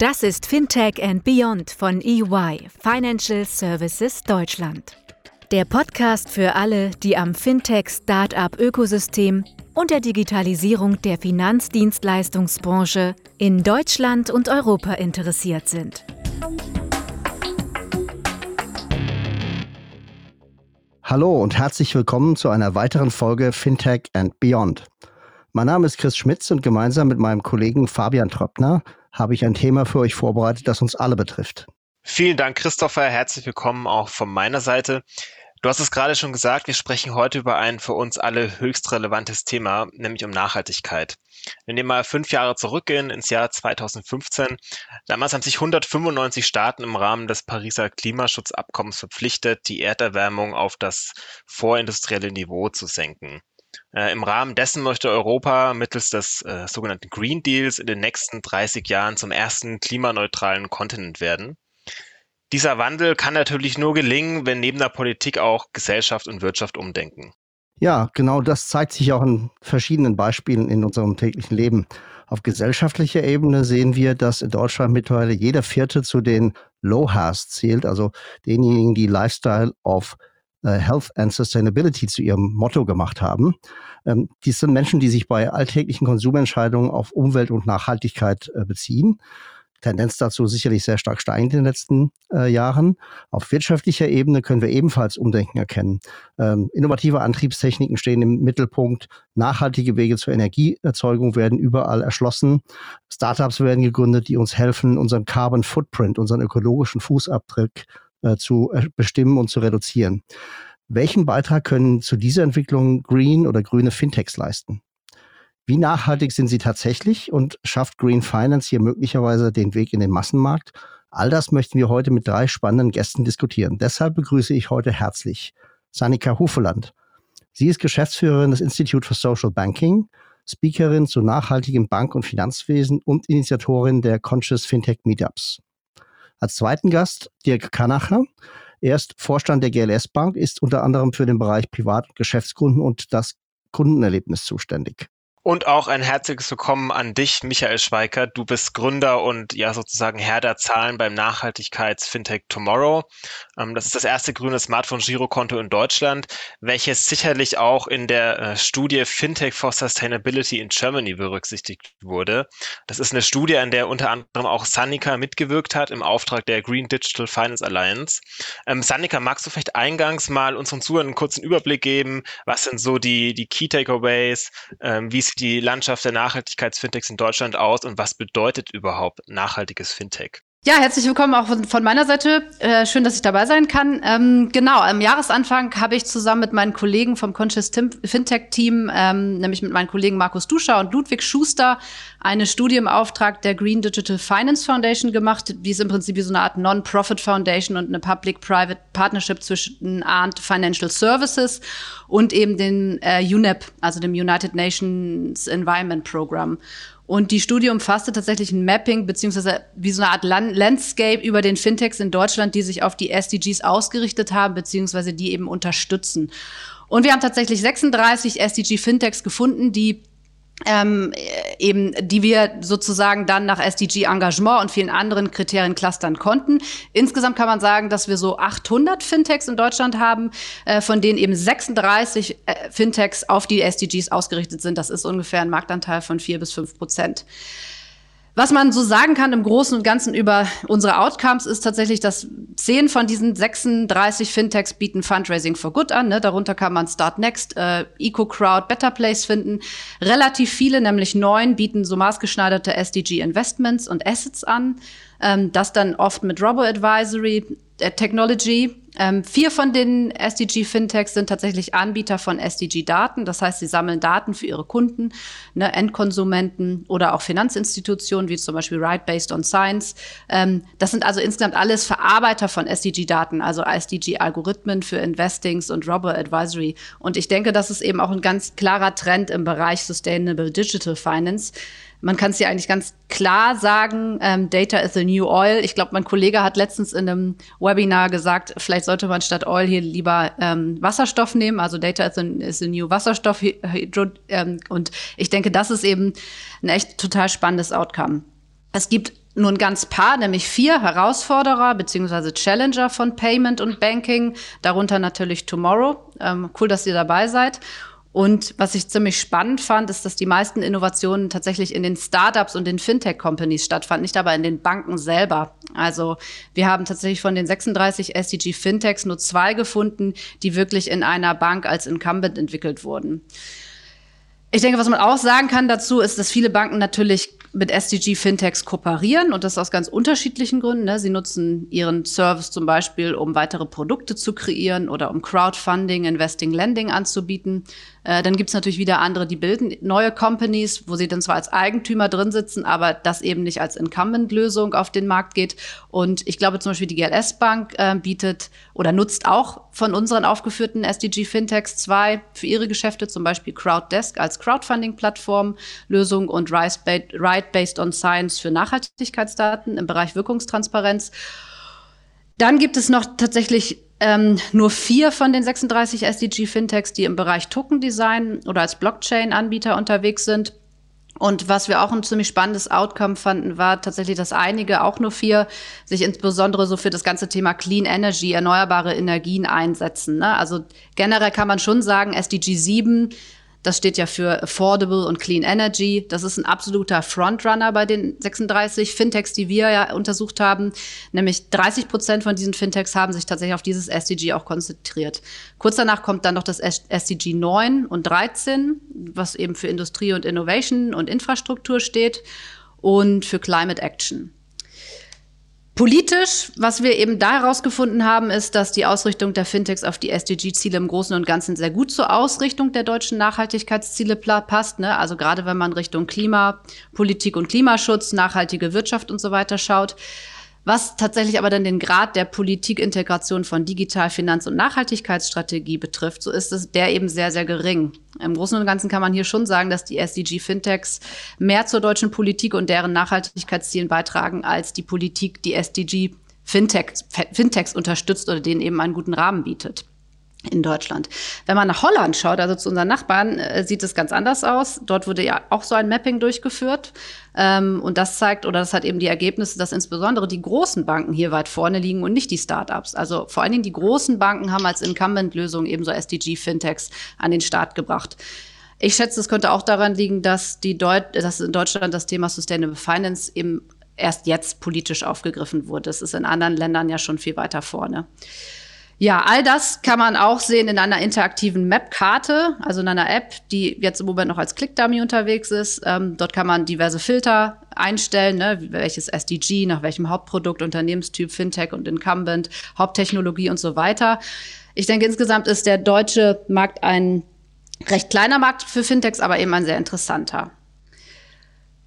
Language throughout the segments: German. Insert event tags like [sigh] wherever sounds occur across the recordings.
Das ist Fintech and Beyond von EY, Financial Services Deutschland. Der Podcast für alle, die am Fintech-Startup-Ökosystem und der Digitalisierung der Finanzdienstleistungsbranche in Deutschland und Europa interessiert sind. Hallo und herzlich willkommen zu einer weiteren Folge Fintech and Beyond. Mein Name ist Chris Schmitz und gemeinsam mit meinem Kollegen Fabian Tröppner habe ich ein Thema für euch vorbereitet, das uns alle betrifft. Vielen Dank, Christopher. Herzlich willkommen auch von meiner Seite. Du hast es gerade schon gesagt, wir sprechen heute über ein für uns alle höchst relevantes Thema, nämlich um Nachhaltigkeit. Wenn wir mal fünf Jahre zurückgehen ins Jahr 2015, damals haben sich 195 Staaten im Rahmen des Pariser Klimaschutzabkommens verpflichtet, die Erderwärmung auf das vorindustrielle Niveau zu senken. Äh, Im Rahmen dessen möchte Europa mittels des äh, sogenannten Green Deals in den nächsten 30 Jahren zum ersten klimaneutralen Kontinent werden. Dieser Wandel kann natürlich nur gelingen, wenn neben der Politik auch Gesellschaft und Wirtschaft umdenken. Ja, genau das zeigt sich auch in verschiedenen Beispielen in unserem täglichen Leben. Auf gesellschaftlicher Ebene sehen wir, dass in Deutschland mittlerweile jeder Vierte zu den Low-Has zählt, also denjenigen, die Lifestyle of Health and Sustainability zu ihrem Motto gemacht haben. Ähm, dies sind Menschen, die sich bei alltäglichen Konsumentscheidungen auf Umwelt und Nachhaltigkeit äh, beziehen. Tendenz dazu sicherlich sehr stark steigend in den letzten äh, Jahren. Auf wirtschaftlicher Ebene können wir ebenfalls Umdenken erkennen. Ähm, innovative Antriebstechniken stehen im Mittelpunkt. Nachhaltige Wege zur Energieerzeugung werden überall erschlossen. Startups werden gegründet, die uns helfen, unseren Carbon Footprint, unseren ökologischen Fußabdruck äh, zu äh, bestimmen und zu reduzieren. Welchen Beitrag können zu dieser Entwicklung Green oder grüne Fintechs leisten? Wie nachhaltig sind sie tatsächlich und schafft Green Finance hier möglicherweise den Weg in den Massenmarkt? All das möchten wir heute mit drei spannenden Gästen diskutieren. Deshalb begrüße ich heute herzlich Sanika Hufeland. Sie ist Geschäftsführerin des Institute for Social Banking, Speakerin zu nachhaltigem Bank- und Finanzwesen und Initiatorin der Conscious Fintech Meetups. Als zweiten Gast Dirk Kanacher. Er ist Vorstand der GLS Bank, ist unter anderem für den Bereich Privat- und Geschäftskunden und das Kundenerlebnis zuständig. Und auch ein herzliches Willkommen an dich, Michael Schweiker. Du bist Gründer und ja sozusagen Herr der Zahlen beim Nachhaltigkeits-Fintech Tomorrow. Ähm, das ist das erste grüne Smartphone-Girokonto in Deutschland, welches sicherlich auch in der äh, Studie Fintech for Sustainability in Germany berücksichtigt wurde. Das ist eine Studie, an der unter anderem auch Sanika mitgewirkt hat im Auftrag der Green Digital Finance Alliance. Ähm, Sanika, magst du vielleicht eingangs mal unseren Zuhörern einen kurzen Überblick geben? Was sind so die, die Key Takeaways? Ähm, wie sieht die Landschaft der Nachhaltigkeitsfintechs in Deutschland aus und was bedeutet überhaupt nachhaltiges Fintech? Ja, herzlich willkommen auch von, meiner Seite. Äh, schön, dass ich dabei sein kann. Ähm, genau, am Jahresanfang habe ich zusammen mit meinen Kollegen vom Conscious Fintech Team, ähm, nämlich mit meinen Kollegen Markus Duscher und Ludwig Schuster, eine Studie im Auftrag der Green Digital Finance Foundation gemacht. Die ist im Prinzip wie so eine Art Non-Profit Foundation und eine Public-Private Partnership zwischen Arndt Financial Services und eben den äh, UNEP, also dem United Nations Environment Program. Und die Studie umfasste tatsächlich ein Mapping beziehungsweise wie so eine Art Land Landscape über den Fintechs in Deutschland, die sich auf die SDGs ausgerichtet haben, beziehungsweise die eben unterstützen. Und wir haben tatsächlich 36 SDG-Fintechs gefunden, die ähm, eben, die wir sozusagen dann nach SDG Engagement und vielen anderen Kriterien clustern konnten. Insgesamt kann man sagen, dass wir so 800 Fintechs in Deutschland haben, äh, von denen eben 36 äh, Fintechs auf die SDGs ausgerichtet sind. Das ist ungefähr ein Marktanteil von vier bis fünf Prozent. Was man so sagen kann im Großen und Ganzen über unsere Outcomes ist tatsächlich, dass zehn von diesen 36 Fintechs bieten Fundraising for Good an. Ne? Darunter kann man Start Next, äh, EcoCrowd, Better Place finden. Relativ viele, nämlich neun, bieten so maßgeschneiderte SDG Investments und Assets an. Ähm, das dann oft mit Robo Advisory, äh, Technology. Ähm, vier von den SDG-Fintechs sind tatsächlich Anbieter von SDG-Daten. Das heißt, sie sammeln Daten für ihre Kunden, ne, Endkonsumenten oder auch Finanzinstitutionen, wie zum Beispiel Right Based on Science. Ähm, das sind also insgesamt alles Verarbeiter von SDG-Daten, also SDG-Algorithmen für Investings und Robber Advisory. Und ich denke, das ist eben auch ein ganz klarer Trend im Bereich Sustainable Digital Finance man kann es ja eigentlich ganz klar sagen, ähm, Data is the new oil. Ich glaube, mein Kollege hat letztens in einem Webinar gesagt, vielleicht sollte man statt Oil hier lieber ähm, Wasserstoff nehmen. Also Data is the, is the new Wasserstoff. Ähm, und ich denke, das ist eben ein echt total spannendes Outcome. Es gibt nur ein ganz paar, nämlich vier Herausforderer bzw. Challenger von Payment und Banking, darunter natürlich Tomorrow. Ähm, cool, dass ihr dabei seid. Und was ich ziemlich spannend fand, ist, dass die meisten Innovationen tatsächlich in den Startups und den Fintech-Companies stattfanden, nicht aber in den Banken selber. Also wir haben tatsächlich von den 36 SDG Fintechs nur zwei gefunden, die wirklich in einer Bank als Incumbent entwickelt wurden. Ich denke, was man auch sagen kann dazu, ist, dass viele Banken natürlich mit SDG Fintechs kooperieren und das aus ganz unterschiedlichen Gründen. Ne? Sie nutzen ihren Service zum Beispiel, um weitere Produkte zu kreieren oder um Crowdfunding, Investing, Lending anzubieten. Äh, dann gibt's natürlich wieder andere, die bilden neue Companies, wo sie dann zwar als Eigentümer drin sitzen, aber das eben nicht als Incumbent-Lösung auf den Markt geht. Und ich glaube zum Beispiel die GLS Bank äh, bietet oder nutzt auch von unseren aufgeführten SDG Fintechs zwei für ihre Geschäfte, zum Beispiel Crowddesk als Crowdfunding-Plattform, Lösung und Ride Based on Science für Nachhaltigkeitsdaten im Bereich Wirkungstransparenz. Dann gibt es noch tatsächlich ähm, nur vier von den 36 SDG-Fintechs, die im Bereich Token-Design oder als Blockchain-Anbieter unterwegs sind. Und was wir auch ein ziemlich spannendes Outcome fanden, war tatsächlich, dass einige, auch nur vier, sich insbesondere so für das ganze Thema Clean Energy, erneuerbare Energien einsetzen. Ne? Also generell kann man schon sagen, SDG 7 das steht ja für Affordable und Clean Energy. Das ist ein absoluter Frontrunner bei den 36 Fintechs, die wir ja untersucht haben. Nämlich 30 Prozent von diesen Fintechs haben sich tatsächlich auf dieses SDG auch konzentriert. Kurz danach kommt dann noch das SDG 9 und 13, was eben für Industrie und Innovation und Infrastruktur steht und für Climate Action. Politisch, was wir eben da herausgefunden haben, ist, dass die Ausrichtung der Fintechs auf die SDG-Ziele im Großen und Ganzen sehr gut zur Ausrichtung der deutschen Nachhaltigkeitsziele passt. Ne? Also gerade wenn man Richtung Klimapolitik und Klimaschutz, nachhaltige Wirtschaft und so weiter schaut. Was tatsächlich aber dann den Grad der Politikintegration von Digital-, Finanz- und Nachhaltigkeitsstrategie betrifft, so ist es der eben sehr, sehr gering. Im Großen und Ganzen kann man hier schon sagen, dass die SDG-Fintechs mehr zur deutschen Politik und deren Nachhaltigkeitszielen beitragen, als die Politik die SDG-Fintechs Fintechs unterstützt oder denen eben einen guten Rahmen bietet in Deutschland. Wenn man nach Holland schaut, also zu unseren Nachbarn, äh, sieht es ganz anders aus. Dort wurde ja auch so ein Mapping durchgeführt. Ähm, und das zeigt, oder das hat eben die Ergebnisse, dass insbesondere die großen Banken hier weit vorne liegen und nicht die Startups. Also vor allen Dingen die großen Banken haben als Incumbent-Lösung eben so SDG-Fintechs an den Start gebracht. Ich schätze, es könnte auch daran liegen, dass, die Deut dass in Deutschland das Thema Sustainable Finance eben erst jetzt politisch aufgegriffen wurde. Das ist in anderen Ländern ja schon viel weiter vorne. Ja, all das kann man auch sehen in einer interaktiven Map-Karte, also in einer App, die jetzt im Moment noch als Click-Dummy unterwegs ist. Ähm, dort kann man diverse Filter einstellen, ne, welches SDG, nach welchem Hauptprodukt, Unternehmenstyp, Fintech und Incumbent, Haupttechnologie und so weiter. Ich denke, insgesamt ist der deutsche Markt ein recht kleiner Markt für Fintechs, aber eben ein sehr interessanter.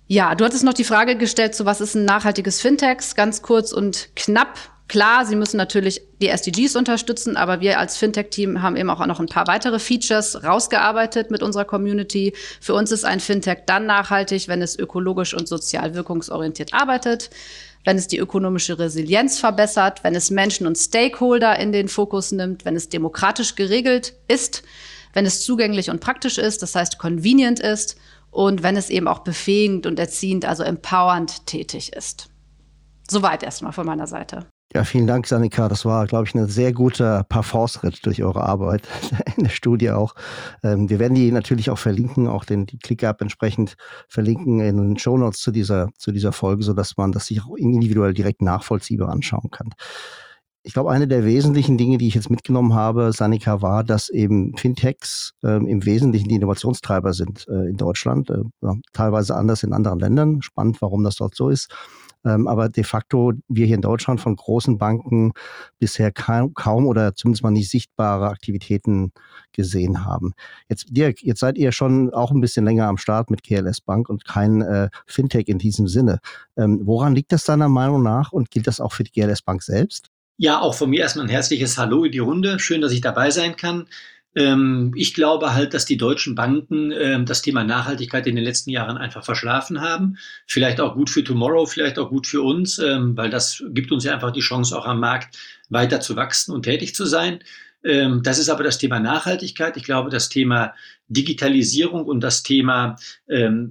Ja, du hattest noch die Frage gestellt, zu was ist ein nachhaltiges Fintechs? Ganz kurz und knapp. Klar, sie müssen natürlich die SDGs unterstützen, aber wir als Fintech-Team haben eben auch noch ein paar weitere Features rausgearbeitet mit unserer Community. Für uns ist ein Fintech dann nachhaltig, wenn es ökologisch und sozial wirkungsorientiert arbeitet, wenn es die ökonomische Resilienz verbessert, wenn es Menschen und Stakeholder in den Fokus nimmt, wenn es demokratisch geregelt ist, wenn es zugänglich und praktisch ist, das heißt convenient ist und wenn es eben auch befähigend und erziehend, also empowernd tätig ist. Soweit erstmal von meiner Seite. Ja, vielen Dank, Sanika. Das war, glaube ich, ein sehr guter Parforce-Ritt durch eure Arbeit [laughs] in der Studie auch. Ähm, wir werden die natürlich auch verlinken, auch den, die ClickUp entsprechend verlinken in den Show Notes zu dieser, zu dieser Folge, sodass man das sich auch individuell direkt nachvollziehbar anschauen kann. Ich glaube, eine der wesentlichen Dinge, die ich jetzt mitgenommen habe, Sanika, war, dass eben Fintechs äh, im Wesentlichen die Innovationstreiber sind äh, in Deutschland, äh, teilweise anders in anderen Ländern. Spannend, warum das dort so ist. Ähm, aber de facto wir hier in Deutschland von großen Banken bisher kaum, kaum oder zumindest mal nicht sichtbare Aktivitäten gesehen haben. Jetzt, Dirk, jetzt seid ihr schon auch ein bisschen länger am Start mit KLS Bank und kein äh, Fintech in diesem Sinne. Ähm, woran liegt das deiner Meinung nach und gilt das auch für die GLS Bank selbst? Ja, auch von mir erstmal ein herzliches Hallo in die Runde. Schön, dass ich dabei sein kann. Ähm, ich glaube halt, dass die deutschen Banken ähm, das Thema Nachhaltigkeit in den letzten Jahren einfach verschlafen haben. Vielleicht auch gut für Tomorrow, vielleicht auch gut für uns, ähm, weil das gibt uns ja einfach die Chance, auch am Markt weiter zu wachsen und tätig zu sein. Das ist aber das Thema Nachhaltigkeit. Ich glaube, das Thema Digitalisierung und das Thema,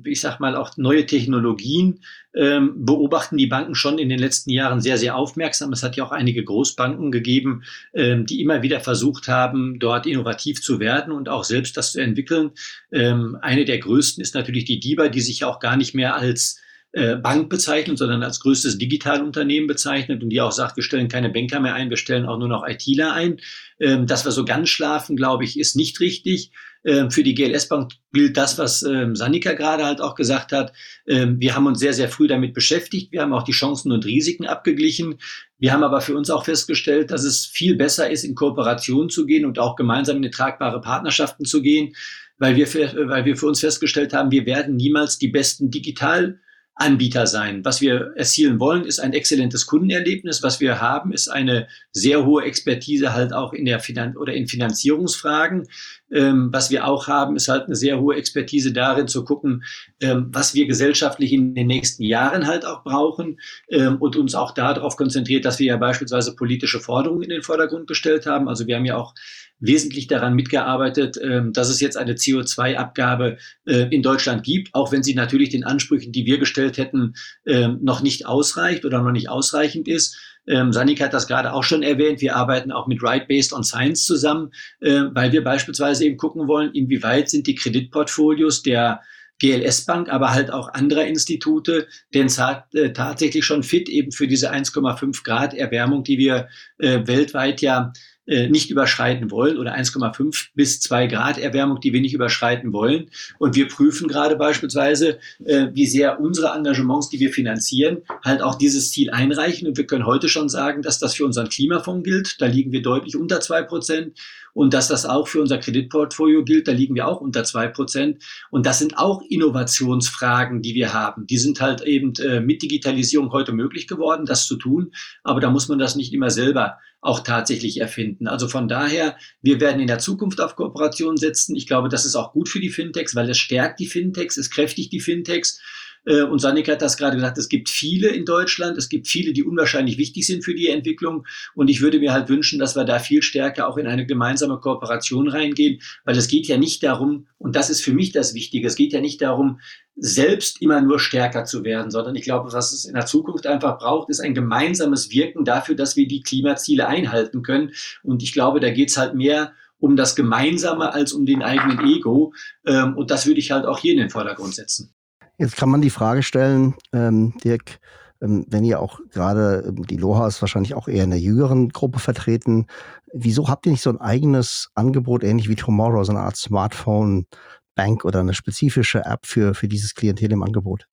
ich sag mal, auch neue Technologien ähm, beobachten die Banken schon in den letzten Jahren sehr, sehr aufmerksam. Es hat ja auch einige Großbanken gegeben, die immer wieder versucht haben, dort innovativ zu werden und auch selbst das zu entwickeln. eine der größten ist natürlich die DIBA, die sich auch gar nicht mehr als äh, Bank bezeichnet, sondern als größtes Digitalunternehmen bezeichnet und die auch sagt, wir stellen keine Banker mehr ein, wir stellen auch nur noch ITler ein. Ähm, dass wir so ganz schlafen, glaube ich, ist nicht richtig. Ähm, für die GLS Bank gilt das, was ähm, Sanika gerade halt auch gesagt hat. Ähm, wir haben uns sehr, sehr früh damit beschäftigt. Wir haben auch die Chancen und Risiken abgeglichen. Wir haben aber für uns auch festgestellt, dass es viel besser ist, in Kooperation zu gehen und auch gemeinsam in tragbare Partnerschaften zu gehen, weil wir für, weil wir für uns festgestellt haben, wir werden niemals die besten Digital Anbieter sein. Was wir erzielen wollen, ist ein exzellentes Kundenerlebnis. Was wir haben, ist eine sehr hohe Expertise halt auch in der Finan oder in Finanzierungsfragen. Ähm, was wir auch haben, ist halt eine sehr hohe Expertise darin zu gucken, ähm, was wir gesellschaftlich in den nächsten Jahren halt auch brauchen ähm, und uns auch darauf konzentriert, dass wir ja beispielsweise politische Forderungen in den Vordergrund gestellt haben. Also wir haben ja auch wesentlich daran mitgearbeitet, ähm, dass es jetzt eine CO2-Abgabe äh, in Deutschland gibt, auch wenn sie natürlich den Ansprüchen, die wir gestellt hätten, ähm, noch nicht ausreicht oder noch nicht ausreichend ist. Ähm, Sanik hat das gerade auch schon erwähnt. Wir arbeiten auch mit Right Based on Science zusammen, äh, weil wir beispielsweise eben gucken wollen, inwieweit sind die Kreditportfolios der GLS Bank, aber halt auch anderer Institute, denn äh, tatsächlich schon fit eben für diese 1,5 Grad Erwärmung, die wir äh, weltweit ja äh, nicht überschreiten wollen oder 1,5 bis 2 Grad Erwärmung, die wir nicht überschreiten wollen. Und wir prüfen gerade beispielsweise, äh, wie sehr unsere Engagements, die wir finanzieren, halt auch dieses Ziel einreichen. Und wir können heute schon sagen, dass das für unseren Klimafonds gilt. Da liegen wir deutlich unter zwei Prozent. Und dass das auch für unser Kreditportfolio gilt, da liegen wir auch unter zwei Prozent. Und das sind auch Innovationsfragen, die wir haben. Die sind halt eben äh, mit Digitalisierung heute möglich geworden, das zu tun. Aber da muss man das nicht immer selber auch tatsächlich erfinden. Also von daher, wir werden in der Zukunft auf Kooperation setzen. Ich glaube, das ist auch gut für die Fintechs, weil es stärkt die Fintechs, es kräftigt die Fintechs. Äh, und Sanik hat das gerade gesagt, es gibt viele in Deutschland, es gibt viele, die unwahrscheinlich wichtig sind für die Entwicklung. Und ich würde mir halt wünschen, dass wir da viel stärker auch in eine gemeinsame Kooperation reingehen, weil es geht ja nicht darum, und das ist für mich das Wichtige, es geht ja nicht darum, selbst immer nur stärker zu werden, sondern ich glaube, was es in der Zukunft einfach braucht, ist ein gemeinsames Wirken dafür, dass wir die Klimaziele einhalten können. Und ich glaube, da geht's halt mehr um das Gemeinsame als um den eigenen Ego. Ähm, und das würde ich halt auch hier in den Vordergrund setzen. Jetzt kann man die Frage stellen, ähm, Dirk, ähm, wenn ihr auch gerade, ähm, die Loha ist wahrscheinlich auch eher in der jüngeren Gruppe vertreten, wieso habt ihr nicht so ein eigenes Angebot, ähnlich wie Tomorrow, so eine Art Smartphone, Bank oder eine spezifische App für, für dieses Klientel im Angebot?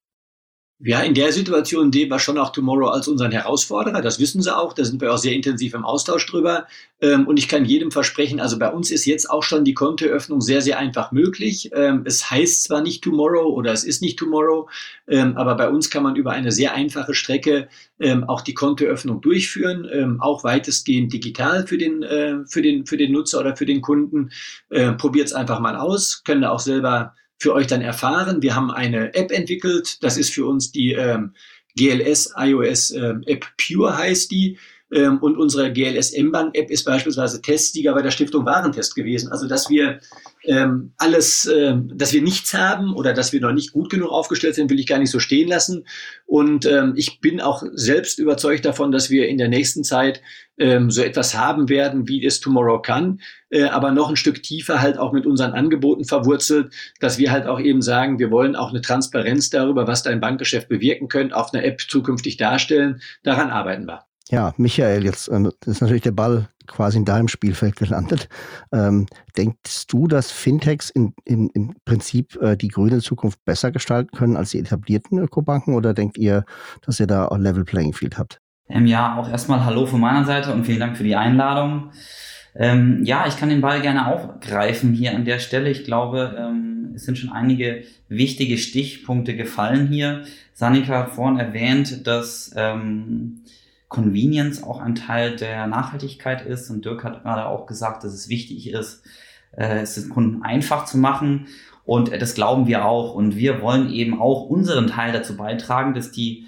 Ja, in der Situation sehen wir schon auch Tomorrow als unseren Herausforderer. Das wissen sie auch. Da sind wir auch sehr intensiv im Austausch drüber. Ähm, und ich kann jedem versprechen, also bei uns ist jetzt auch schon die Kontoöffnung sehr, sehr einfach möglich. Ähm, es heißt zwar nicht Tomorrow oder es ist nicht Tomorrow, ähm, aber bei uns kann man über eine sehr einfache Strecke auch die Kontoöffnung durchführen, auch weitestgehend digital für den, äh, für den, für den Nutzer oder für den Kunden. Probiert es einfach mal aus, können da auch selber für euch dann erfahren. Wir haben eine App entwickelt. Das ist für uns die ähm, GLS iOS ähm, App Pure heißt die. Ähm, und unsere GLS M-Bank App ist beispielsweise Testsieger bei der Stiftung Warentest gewesen. Also, dass wir ähm, alles, ähm, dass wir nichts haben oder dass wir noch nicht gut genug aufgestellt sind, will ich gar nicht so stehen lassen. Und ähm, ich bin auch selbst überzeugt davon, dass wir in der nächsten Zeit ähm, so etwas haben werden, wie es Tomorrow kann, äh, aber noch ein Stück tiefer halt auch mit unseren Angeboten verwurzelt, dass wir halt auch eben sagen, wir wollen auch eine Transparenz darüber, was dein Bankgeschäft bewirken könnte, auf einer App zukünftig darstellen. Daran arbeiten wir. Ja, Michael, jetzt ähm, ist natürlich der Ball quasi in deinem Spielfeld gelandet. Ähm, denkst du, dass Fintechs in, in, im Prinzip äh, die grüne Zukunft besser gestalten können als die etablierten Ökobanken oder denkt ihr, dass ihr da auch Level Playing Field habt? Ähm, ja, auch erstmal Hallo von meiner Seite und vielen Dank für die Einladung. Ähm, ja, ich kann den Ball gerne aufgreifen hier an der Stelle. Ich glaube, ähm, es sind schon einige wichtige Stichpunkte gefallen hier. Sanika hat vorhin erwähnt, dass ähm, Convenience auch ein Teil der Nachhaltigkeit ist. Und Dirk hat gerade auch gesagt, dass es wichtig ist, äh, es den Kunden einfach zu machen. Und äh, das glauben wir auch. Und wir wollen eben auch unseren Teil dazu beitragen, dass die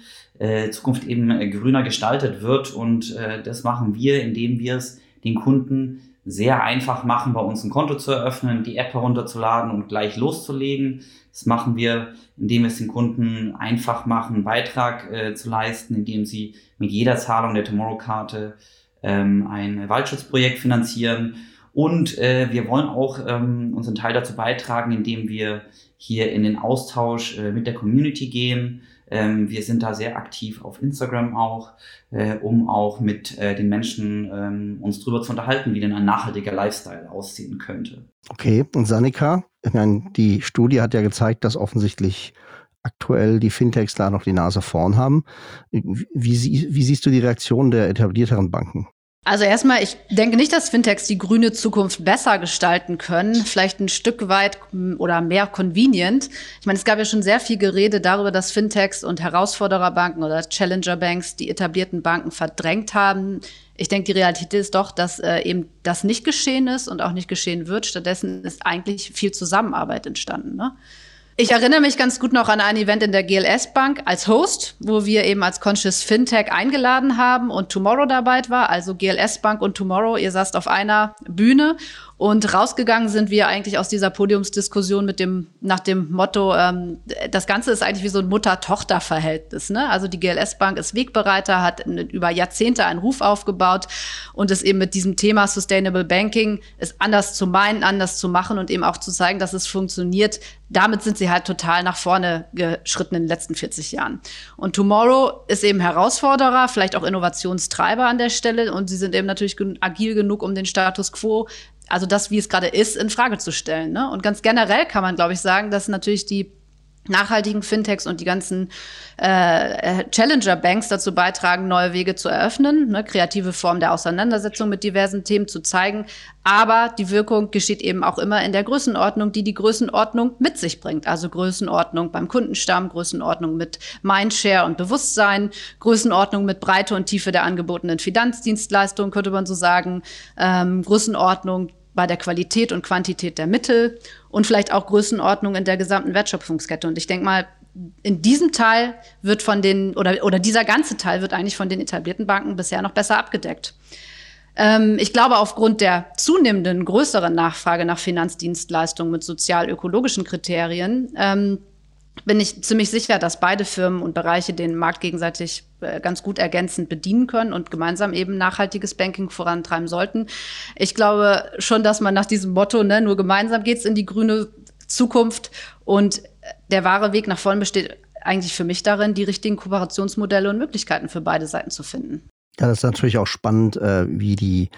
Zukunft eben äh, grüner gestaltet wird. Und äh, das machen wir, indem wir es den Kunden sehr einfach machen, bei uns ein Konto zu eröffnen, die App herunterzuladen und gleich loszulegen. Das machen wir, indem wir es den Kunden einfach machen, einen Beitrag äh, zu leisten, indem sie mit jeder Zahlung der Tomorrow-Karte ähm, ein Waldschutzprojekt finanzieren. Und äh, wir wollen auch ähm, unseren Teil dazu beitragen, indem wir hier in den Austausch äh, mit der Community gehen. Ähm, wir sind da sehr aktiv auf Instagram auch, äh, um auch mit äh, den Menschen ähm, uns darüber zu unterhalten, wie denn ein nachhaltiger Lifestyle aussehen könnte. Okay, und Sanika, ich meine, die Studie hat ja gezeigt, dass offensichtlich aktuell die Fintechs da noch die Nase vorn haben. Wie, wie siehst du die Reaktion der etablierteren Banken? Also erstmal, ich denke nicht, dass Fintechs die grüne Zukunft besser gestalten können, vielleicht ein Stück weit oder mehr convenient. Ich meine, es gab ja schon sehr viel Gerede darüber, dass Fintechs und Herausfordererbanken oder Challenger Banks die etablierten Banken verdrängt haben. Ich denke, die Realität ist doch, dass äh, eben das nicht geschehen ist und auch nicht geschehen wird. Stattdessen ist eigentlich viel Zusammenarbeit entstanden. Ne? Ich erinnere mich ganz gut noch an ein Event in der GLS Bank als Host, wo wir eben als Conscious Fintech eingeladen haben und Tomorrow dabei war. Also GLS Bank und Tomorrow, ihr saßt auf einer Bühne und rausgegangen sind wir eigentlich aus dieser Podiumsdiskussion mit dem, nach dem Motto, ähm, das Ganze ist eigentlich wie so ein Mutter-Tochter-Verhältnis. Ne? Also die GLS Bank ist Wegbereiter, hat über Jahrzehnte einen Ruf aufgebaut und ist eben mit diesem Thema Sustainable Banking, es anders zu meinen, anders zu machen und eben auch zu zeigen, dass es funktioniert. Damit sind sie halt total nach vorne geschritten in den letzten 40 Jahren. Und Tomorrow ist eben Herausforderer, vielleicht auch Innovationstreiber an der Stelle und sie sind eben natürlich agil genug, um den Status quo also das, wie es gerade ist, in Frage zu stellen. Ne? Und ganz generell kann man, glaube ich, sagen, dass natürlich die nachhaltigen Fintechs und die ganzen äh, Challenger-Banks dazu beitragen, neue Wege zu eröffnen, ne, kreative Formen der Auseinandersetzung mit diversen Themen zu zeigen. Aber die Wirkung geschieht eben auch immer in der Größenordnung, die die Größenordnung mit sich bringt. Also Größenordnung beim Kundenstamm, Größenordnung mit Mindshare und Bewusstsein, Größenordnung mit Breite und Tiefe der angebotenen Finanzdienstleistungen, könnte man so sagen, ähm, Größenordnung bei der Qualität und Quantität der Mittel und vielleicht auch Größenordnung in der gesamten Wertschöpfungskette. Und ich denke mal, in diesem Teil wird von den, oder, oder dieser ganze Teil wird eigentlich von den etablierten Banken bisher noch besser abgedeckt. Ähm, ich glaube, aufgrund der zunehmenden größeren Nachfrage nach Finanzdienstleistungen mit sozial-ökologischen Kriterien ähm, bin ich ziemlich sicher, dass beide Firmen und Bereiche den Markt gegenseitig äh, ganz gut ergänzend bedienen können und gemeinsam eben nachhaltiges Banking vorantreiben sollten. Ich glaube schon, dass man nach diesem Motto, ne, nur gemeinsam geht's in die grüne Zukunft und der wahre Weg nach vorn besteht eigentlich für mich darin, die richtigen Kooperationsmodelle und Möglichkeiten für beide Seiten zu finden. Ja, das ist natürlich auch spannend, äh, wie die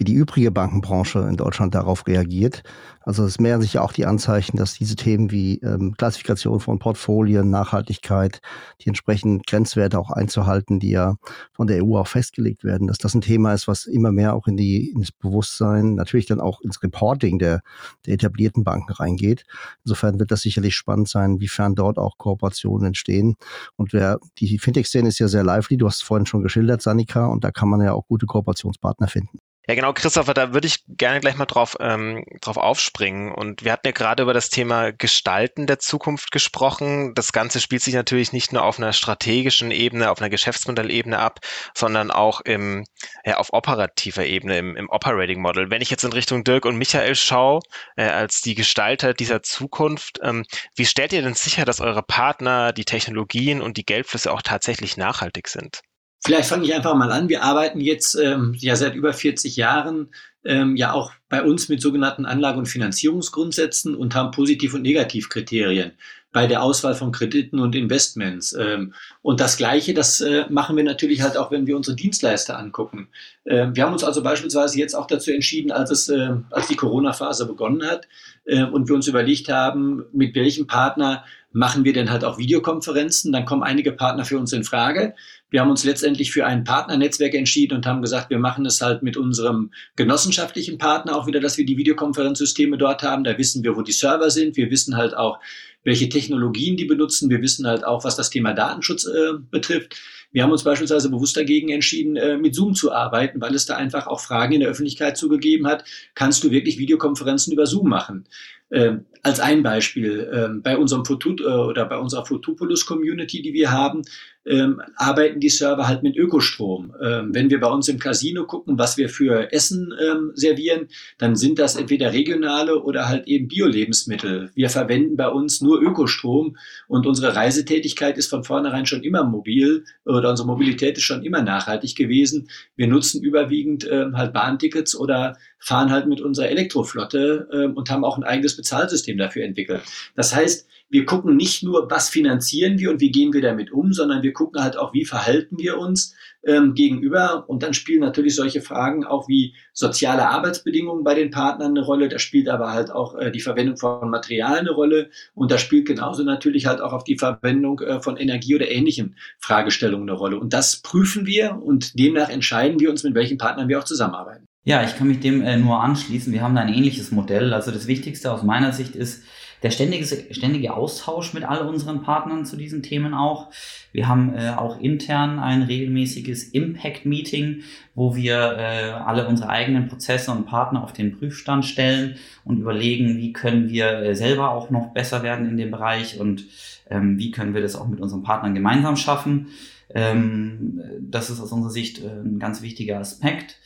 wie die übrige Bankenbranche in Deutschland darauf reagiert. Also es mehren sich ja auch die Anzeichen, dass diese Themen wie ähm, Klassifikation von Portfolien, Nachhaltigkeit, die entsprechenden Grenzwerte auch einzuhalten, die ja von der EU auch festgelegt werden, dass das ein Thema ist, was immer mehr auch in die, ins Bewusstsein, natürlich dann auch ins Reporting der, der etablierten Banken reingeht. Insofern wird das sicherlich spannend sein, wiefern dort auch Kooperationen entstehen. Und wer, die Fintech-Szene ist ja sehr lively, du hast es vorhin schon geschildert, Sanika, und da kann man ja auch gute Kooperationspartner finden. Ja, genau, Christopher, da würde ich gerne gleich mal drauf, ähm, drauf aufspringen. Und wir hatten ja gerade über das Thema Gestalten der Zukunft gesprochen. Das Ganze spielt sich natürlich nicht nur auf einer strategischen Ebene, auf einer Geschäftsmodellebene ab, sondern auch im, ja, auf operativer Ebene, im, im Operating Model. Wenn ich jetzt in Richtung Dirk und Michael schaue, äh, als die Gestalter dieser Zukunft, ähm, wie stellt ihr denn sicher, dass eure Partner, die Technologien und die Geldflüsse auch tatsächlich nachhaltig sind? Vielleicht fange ich einfach mal an. Wir arbeiten jetzt ähm, ja seit über 40 Jahren ähm, ja auch bei uns mit sogenannten Anlage- und Finanzierungsgrundsätzen und haben Positiv- und Negativkriterien bei der Auswahl von Krediten und Investments. Ähm, und das Gleiche, das äh, machen wir natürlich halt auch, wenn wir unsere Dienstleister angucken. Ähm, wir haben uns also beispielsweise jetzt auch dazu entschieden, als es, äh, als die Corona-Phase begonnen hat äh, und wir uns überlegt haben, mit welchem Partner machen wir denn halt auch Videokonferenzen. Dann kommen einige Partner für uns in Frage. Wir haben uns letztendlich für ein Partnernetzwerk entschieden und haben gesagt, wir machen es halt mit unserem genossenschaftlichen Partner auch wieder, dass wir die Videokonferenzsysteme dort haben. Da wissen wir, wo die Server sind. Wir wissen halt auch, welche Technologien die benutzen. Wir wissen halt auch, was das Thema Datenschutz äh, betrifft. Wir haben uns beispielsweise bewusst dagegen entschieden, äh, mit Zoom zu arbeiten, weil es da einfach auch Fragen in der Öffentlichkeit zugegeben hat. Kannst du wirklich Videokonferenzen über Zoom machen? Ähm, als ein Beispiel, ähm, bei unserem Foto, äh, oder bei unserer Photopolus Community, die wir haben, ähm, arbeiten die Server halt mit Ökostrom. Ähm, wenn wir bei uns im Casino gucken, was wir für Essen ähm, servieren, dann sind das entweder regionale oder halt eben Bio-Lebensmittel. Wir verwenden bei uns nur Ökostrom und unsere Reisetätigkeit ist von vornherein schon immer mobil oder unsere Mobilität ist schon immer nachhaltig gewesen. Wir nutzen überwiegend ähm, halt Bahntickets oder fahren halt mit unserer Elektroflotte ähm, und haben auch ein eigenes Bezahlsystem dafür entwickelt. Das heißt, wir gucken nicht nur, was finanzieren wir und wie gehen wir damit um, sondern wir gucken halt auch, wie verhalten wir uns ähm, gegenüber. Und dann spielen natürlich solche Fragen auch wie soziale Arbeitsbedingungen bei den Partnern eine Rolle. Da spielt aber halt auch äh, die Verwendung von Material eine Rolle. Und da spielt genauso natürlich halt auch auf die Verwendung äh, von Energie oder ähnlichen Fragestellungen eine Rolle. Und das prüfen wir und demnach entscheiden wir uns, mit welchen Partnern wir auch zusammenarbeiten. Ja, ich kann mich dem äh, nur anschließen. Wir haben da ein ähnliches Modell. Also das Wichtigste aus meiner Sicht ist, der ständige, ständige Austausch mit all unseren Partnern zu diesen Themen auch. Wir haben äh, auch intern ein regelmäßiges Impact-Meeting, wo wir äh, alle unsere eigenen Prozesse und Partner auf den Prüfstand stellen und überlegen, wie können wir äh, selber auch noch besser werden in dem Bereich und ähm, wie können wir das auch mit unseren Partnern gemeinsam schaffen. Ähm, das ist aus unserer Sicht äh, ein ganz wichtiger Aspekt.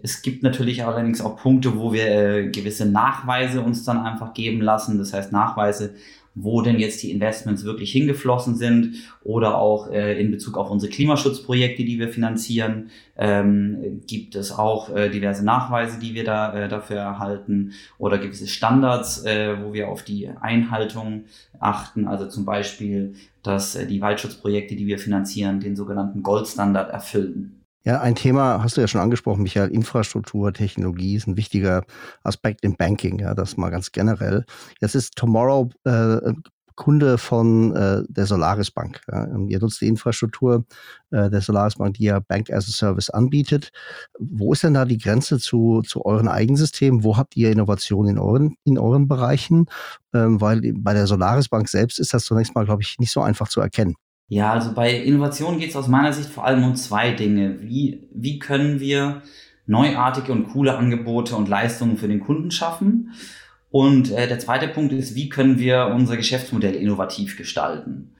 Es gibt natürlich allerdings auch Punkte, wo wir äh, gewisse Nachweise uns dann einfach geben lassen. Das heißt Nachweise, wo denn jetzt die Investments wirklich hingeflossen sind oder auch äh, in Bezug auf unsere Klimaschutzprojekte, die wir finanzieren, ähm, gibt es auch äh, diverse Nachweise, die wir da äh, dafür erhalten oder gewisse Standards, äh, wo wir auf die Einhaltung achten. Also zum Beispiel, dass äh, die Waldschutzprojekte, die wir finanzieren, den sogenannten Goldstandard erfüllen. Ja, ein Thema hast du ja schon angesprochen, Michael. Infrastruktur, Technologie ist ein wichtiger Aspekt im Banking, ja, das mal ganz generell. Jetzt ist Tomorrow äh, Kunde von äh, der Solaris Bank. Ja. Ihr nutzt die Infrastruktur äh, der Solaris Bank, die ja Bank as a Service anbietet. Wo ist denn da die Grenze zu, zu euren Eigensystemen? Wo habt ihr Innovationen in euren, in euren Bereichen? Ähm, weil bei der Solaris Bank selbst ist das zunächst mal, glaube ich, nicht so einfach zu erkennen. Ja, also bei Innovation geht es aus meiner Sicht vor allem um zwei Dinge. Wie, wie können wir neuartige und coole Angebote und Leistungen für den Kunden schaffen? Und äh, der zweite Punkt ist, wie können wir unser Geschäftsmodell innovativ gestalten?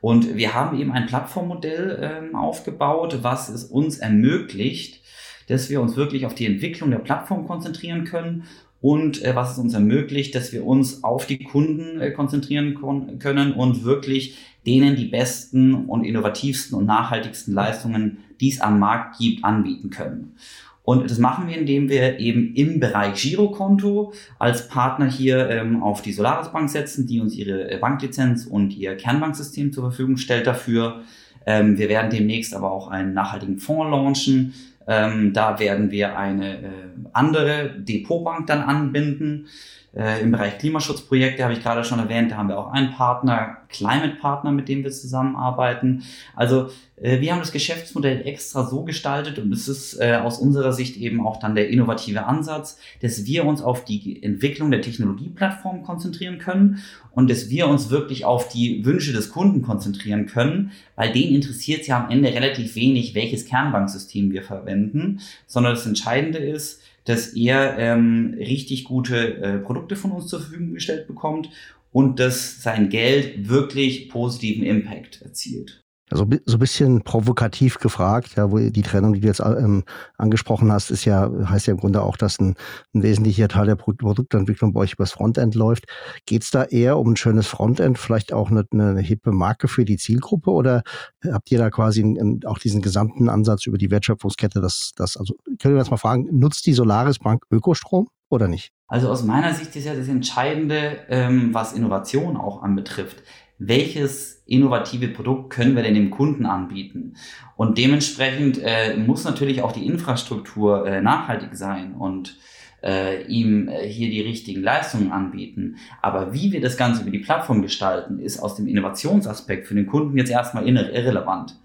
Und wir haben eben ein Plattformmodell ähm, aufgebaut, was es uns ermöglicht, dass wir uns wirklich auf die Entwicklung der Plattform konzentrieren können und äh, was es uns ermöglicht, dass wir uns auf die Kunden äh, konzentrieren können und wirklich denen die besten und innovativsten und nachhaltigsten Leistungen, die es am Markt gibt, anbieten können. Und das machen wir, indem wir eben im Bereich Girokonto als Partner hier ähm, auf die Solaris Bank setzen, die uns ihre äh, Banklizenz und ihr Kernbanksystem zur Verfügung stellt dafür. Ähm, wir werden demnächst aber auch einen nachhaltigen Fonds launchen. Ähm, da werden wir eine äh, andere Depotbank dann anbinden. Äh, Im Bereich Klimaschutzprojekte habe ich gerade schon erwähnt, da haben wir auch einen Partner, Climate Partner, mit dem wir zusammenarbeiten. Also äh, wir haben das Geschäftsmodell extra so gestaltet und es ist äh, aus unserer Sicht eben auch dann der innovative Ansatz, dass wir uns auf die Entwicklung der Technologieplattform konzentrieren können und dass wir uns wirklich auf die Wünsche des Kunden konzentrieren können, weil den interessiert ja am Ende relativ wenig, welches Kernbanksystem wir verwenden, sondern das Entscheidende ist, dass er ähm, richtig gute äh, Produkte von uns zur Verfügung gestellt bekommt und dass sein Geld wirklich positiven Impact erzielt. Also so ein bisschen provokativ gefragt, ja, wo die Trennung, die du jetzt ähm, angesprochen hast, ist ja, heißt ja im Grunde auch, dass ein, ein wesentlicher Teil der Produktentwicklung bei euch übers Frontend läuft. Geht es da eher um ein schönes Frontend, vielleicht auch eine, eine hippe Marke für die Zielgruppe oder habt ihr da quasi ein, auch diesen gesamten Ansatz über die Wertschöpfungskette, das, das, also können wir jetzt mal fragen, nutzt die Solaris Bank Ökostrom oder nicht? Also aus meiner Sicht ist ja das Entscheidende, ähm, was Innovation auch anbetrifft welches innovative Produkt können wir denn dem Kunden anbieten? Und dementsprechend äh, muss natürlich auch die Infrastruktur äh, nachhaltig sein und äh, ihm äh, hier die richtigen Leistungen anbieten. Aber wie wir das Ganze über die Plattform gestalten, ist aus dem Innovationsaspekt für den Kunden jetzt erstmal irrelevant.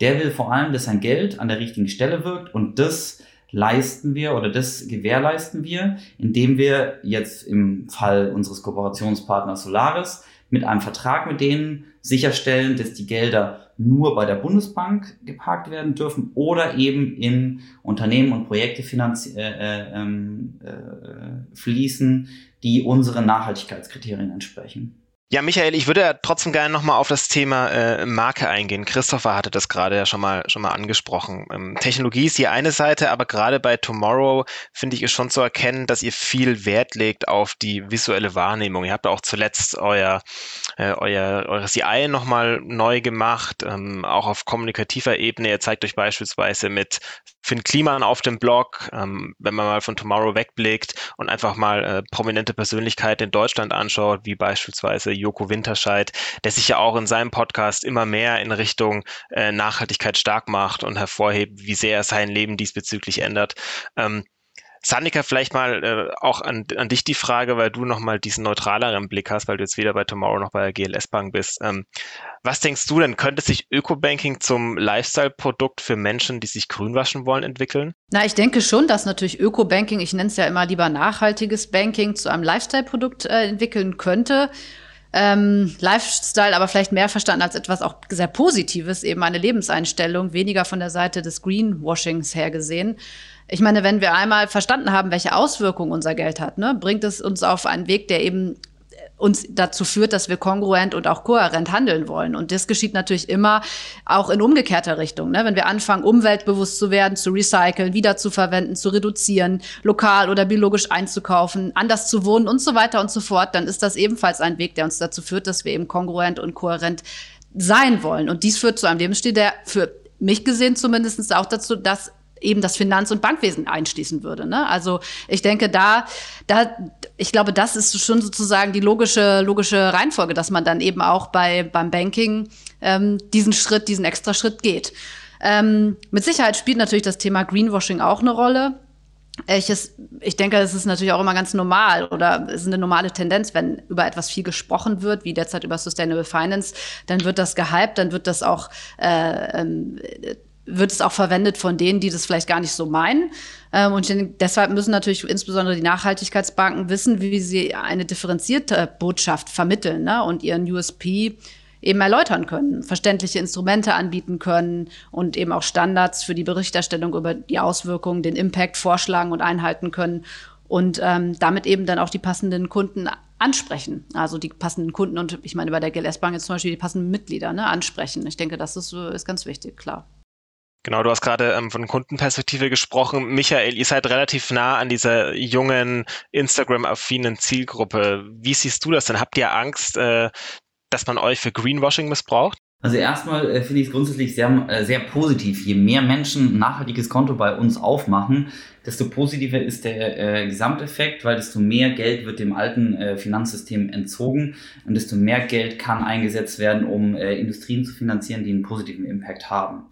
Der will vor allem, dass sein Geld an der richtigen Stelle wirkt und das leisten wir oder das gewährleisten wir, indem wir jetzt im Fall unseres Kooperationspartners Solaris mit einem Vertrag mit denen sicherstellen, dass die Gelder nur bei der Bundesbank geparkt werden dürfen oder eben in Unternehmen und Projekte äh, äh, ähm, äh, fließen, die unseren Nachhaltigkeitskriterien entsprechen. Ja, Michael, ich würde ja trotzdem gerne nochmal auf das Thema äh, Marke eingehen. Christopher hatte das gerade ja schon mal, schon mal angesprochen. Ähm, Technologie ist die eine Seite, aber gerade bei Tomorrow finde ich es schon zu erkennen, dass ihr viel Wert legt auf die visuelle Wahrnehmung. Ihr habt auch zuletzt euer, äh, euer, eure CI nochmal neu gemacht, ähm, auch auf kommunikativer Ebene. Ihr zeigt euch beispielsweise mit Finn Kliman auf dem Blog, ähm, wenn man mal von Tomorrow wegblickt und einfach mal äh, prominente Persönlichkeiten in Deutschland anschaut, wie beispielsweise Joko Winterscheid, der sich ja auch in seinem Podcast immer mehr in Richtung äh, Nachhaltigkeit stark macht und hervorhebt, wie sehr er sein Leben diesbezüglich ändert. Ähm, Sandika, vielleicht mal äh, auch an, an dich die Frage, weil du nochmal diesen neutraleren Blick hast, weil du jetzt weder bei Tomorrow noch bei der GLS Bank bist. Ähm, was denkst du denn, könnte sich Ökobanking zum Lifestyle-Produkt für Menschen, die sich grünwaschen wollen, entwickeln? Na, ich denke schon, dass natürlich Ökobanking, ich nenne es ja immer lieber nachhaltiges Banking, zu einem Lifestyle-Produkt äh, entwickeln könnte. Ähm, Lifestyle aber vielleicht mehr verstanden als etwas auch sehr Positives, eben eine Lebenseinstellung, weniger von der Seite des Greenwashings her gesehen. Ich meine, wenn wir einmal verstanden haben, welche Auswirkungen unser Geld hat, ne, bringt es uns auf einen Weg, der eben uns dazu führt, dass wir kongruent und auch kohärent handeln wollen. Und das geschieht natürlich immer auch in umgekehrter Richtung. Ne? Wenn wir anfangen, umweltbewusst zu werden, zu recyceln, wiederzuverwenden, zu reduzieren, lokal oder biologisch einzukaufen, anders zu wohnen und so weiter und so fort, dann ist das ebenfalls ein Weg, der uns dazu führt, dass wir eben kongruent und kohärent sein wollen. Und dies führt zu einem Lebensstil, der für mich gesehen zumindest auch dazu, dass eben das Finanz- und Bankwesen einschließen würde. Ne? Also ich denke, da, da, ich glaube, das ist schon sozusagen die logische, logische Reihenfolge, dass man dann eben auch bei, beim Banking ähm, diesen Schritt, diesen extra Schritt geht. Ähm, mit Sicherheit spielt natürlich das Thema Greenwashing auch eine Rolle. Ich, es, ich denke, es ist natürlich auch immer ganz normal oder es ist eine normale Tendenz, wenn über etwas viel gesprochen wird, wie derzeit über Sustainable Finance, dann wird das gehypt, dann wird das auch äh, ähm, wird es auch verwendet von denen, die das vielleicht gar nicht so meinen. Ähm, und deshalb müssen natürlich insbesondere die Nachhaltigkeitsbanken wissen, wie sie eine differenzierte Botschaft vermitteln ne? und ihren USP eben erläutern können, verständliche Instrumente anbieten können und eben auch Standards für die Berichterstellung über die Auswirkungen, den Impact vorschlagen und einhalten können und ähm, damit eben dann auch die passenden Kunden ansprechen. Also die passenden Kunden und ich meine bei der GLS Bank jetzt zum Beispiel die passenden Mitglieder ne, ansprechen. Ich denke, das ist, ist ganz wichtig, klar. Genau, du hast gerade ähm, von Kundenperspektive gesprochen. Michael, ihr seid relativ nah an dieser jungen, Instagram-affinen Zielgruppe. Wie siehst du das denn? Habt ihr Angst, äh, dass man euch für Greenwashing missbraucht? Also erstmal äh, finde ich es grundsätzlich sehr, äh, sehr positiv. Je mehr Menschen ein nachhaltiges Konto bei uns aufmachen, desto positiver ist der äh, Gesamteffekt, weil desto mehr Geld wird dem alten äh, Finanzsystem entzogen und desto mehr Geld kann eingesetzt werden, um äh, Industrien zu finanzieren, die einen positiven Impact haben.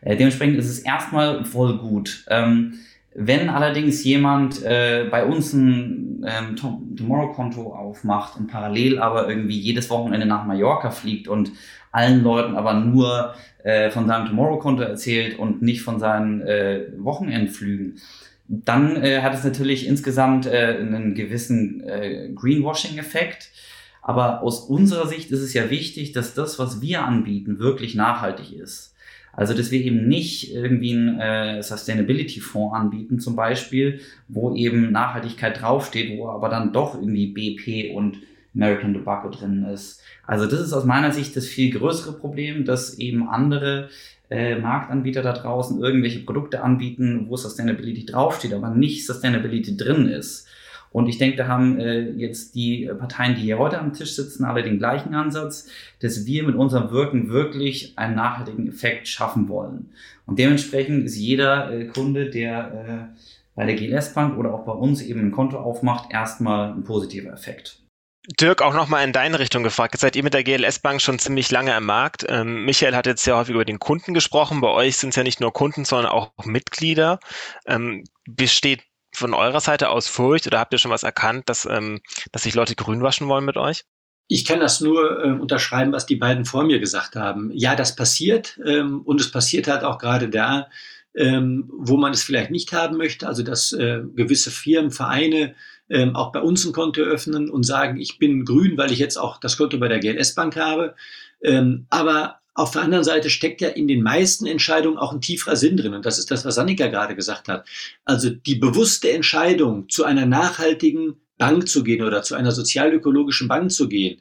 Äh, dementsprechend ist es erstmal voll gut. Ähm, wenn allerdings jemand äh, bei uns ein ähm, Tomorrow-Konto aufmacht und parallel aber irgendwie jedes Wochenende nach Mallorca fliegt und allen Leuten aber nur äh, von seinem Tomorrow-Konto erzählt und nicht von seinen äh, Wochenendflügen, dann äh, hat es natürlich insgesamt äh, einen gewissen äh, Greenwashing-Effekt. Aber aus unserer Sicht ist es ja wichtig, dass das, was wir anbieten, wirklich nachhaltig ist. Also, dass wir eben nicht irgendwie einen äh, Sustainability-Fonds anbieten, zum Beispiel, wo eben Nachhaltigkeit draufsteht, wo aber dann doch irgendwie BP und American Tobacco drin ist. Also, das ist aus meiner Sicht das viel größere Problem, dass eben andere äh, Marktanbieter da draußen irgendwelche Produkte anbieten, wo Sustainability draufsteht, aber nicht Sustainability drin ist. Und ich denke, da haben äh, jetzt die Parteien, die hier heute am Tisch sitzen, alle den gleichen Ansatz, dass wir mit unserem Wirken wirklich einen nachhaltigen Effekt schaffen wollen. Und dementsprechend ist jeder äh, Kunde, der äh, bei der GLS Bank oder auch bei uns eben ein Konto aufmacht, erstmal ein positiver Effekt. Dirk, auch nochmal in deine Richtung gefragt. Jetzt seid ihr mit der GLS Bank schon ziemlich lange am Markt. Ähm, Michael hat jetzt sehr häufig über den Kunden gesprochen. Bei euch sind es ja nicht nur Kunden, sondern auch Mitglieder. Ähm, besteht von eurer Seite aus Furcht oder habt ihr schon was erkannt, dass, ähm, dass sich Leute grün waschen wollen mit euch? Ich kann das nur äh, unterschreiben, was die beiden vor mir gesagt haben. Ja, das passiert ähm, und es passiert halt auch gerade da, ähm, wo man es vielleicht nicht haben möchte. Also dass äh, gewisse Firmen, Vereine ähm, auch bei uns ein Konto öffnen und sagen, ich bin grün, weil ich jetzt auch das Konto bei der GLS Bank habe. Ähm, aber auf der anderen Seite steckt ja in den meisten Entscheidungen auch ein tieferer Sinn drin. Und das ist das, was Annika gerade gesagt hat. Also die bewusste Entscheidung, zu einer nachhaltigen Bank zu gehen oder zu einer sozialökologischen Bank zu gehen,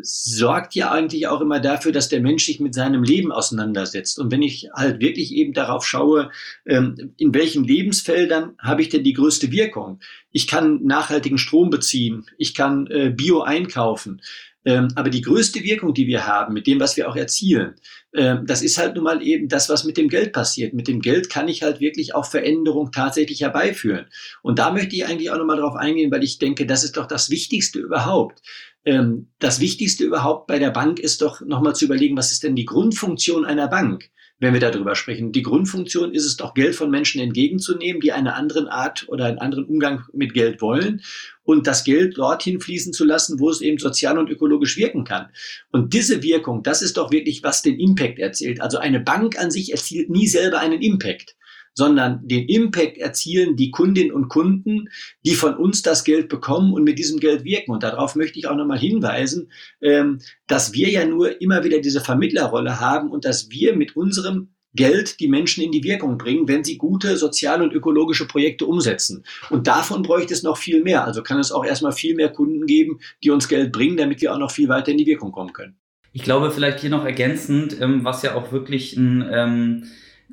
sorgt ja eigentlich auch immer dafür, dass der Mensch sich mit seinem Leben auseinandersetzt. Und wenn ich halt wirklich eben darauf schaue, ähm, in welchen Lebensfeldern habe ich denn die größte Wirkung? Ich kann nachhaltigen Strom beziehen, ich kann äh, Bio einkaufen. Ähm, aber die größte Wirkung, die wir haben, mit dem, was wir auch erzielen, ähm, das ist halt nun mal eben das, was mit dem Geld passiert. Mit dem Geld kann ich halt wirklich auch Veränderung tatsächlich herbeiführen. Und da möchte ich eigentlich auch nochmal drauf eingehen, weil ich denke, das ist doch das Wichtigste überhaupt ähm, das Wichtigste überhaupt bei der Bank ist doch nochmal zu überlegen, was ist denn die Grundfunktion einer Bank, wenn wir darüber sprechen. Die Grundfunktion ist es doch, Geld von Menschen entgegenzunehmen, die eine andere Art oder einen anderen Umgang mit Geld wollen und das Geld dorthin fließen zu lassen, wo es eben sozial und ökologisch wirken kann. Und diese Wirkung, das ist doch wirklich, was den Impact erzählt. Also eine Bank an sich erzielt nie selber einen Impact sondern den Impact erzielen die Kundinnen und Kunden, die von uns das Geld bekommen und mit diesem Geld wirken. Und darauf möchte ich auch nochmal hinweisen, ähm, dass wir ja nur immer wieder diese Vermittlerrolle haben und dass wir mit unserem Geld die Menschen in die Wirkung bringen, wenn sie gute soziale und ökologische Projekte umsetzen. Und davon bräuchte es noch viel mehr. Also kann es auch erstmal viel mehr Kunden geben, die uns Geld bringen, damit wir auch noch viel weiter in die Wirkung kommen können. Ich glaube vielleicht hier noch ergänzend, ähm, was ja auch wirklich ein ähm,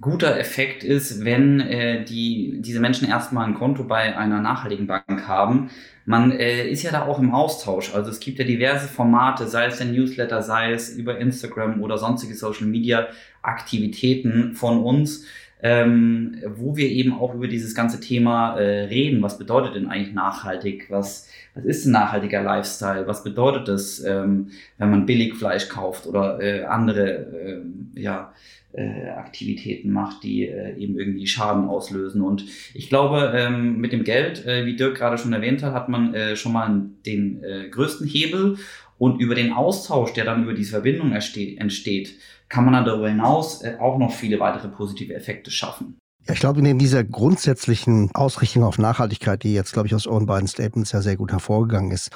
guter Effekt ist, wenn äh, die, diese Menschen erstmal ein Konto bei einer nachhaltigen Bank haben. Man äh, ist ja da auch im Austausch. Also es gibt ja diverse Formate, sei es der Newsletter, sei es über Instagram oder sonstige Social Media Aktivitäten von uns, ähm, wo wir eben auch über dieses ganze Thema äh, reden. Was bedeutet denn eigentlich nachhaltig? Was, was ist ein nachhaltiger Lifestyle? Was bedeutet das, ähm, wenn man billig Fleisch kauft oder äh, andere äh, ja, äh, Aktivitäten macht, die äh, eben irgendwie Schaden auslösen. Und ich glaube, ähm, mit dem Geld, äh, wie Dirk gerade schon erwähnt hat, hat man äh, schon mal den äh, größten Hebel. Und über den Austausch, der dann über diese Verbindung entsteht, kann man dann darüber hinaus äh, auch noch viele weitere positive Effekte schaffen. Ich glaube, neben dieser grundsätzlichen Ausrichtung auf Nachhaltigkeit, die jetzt, glaube ich, aus euren beiden Statements ja sehr gut hervorgegangen ist,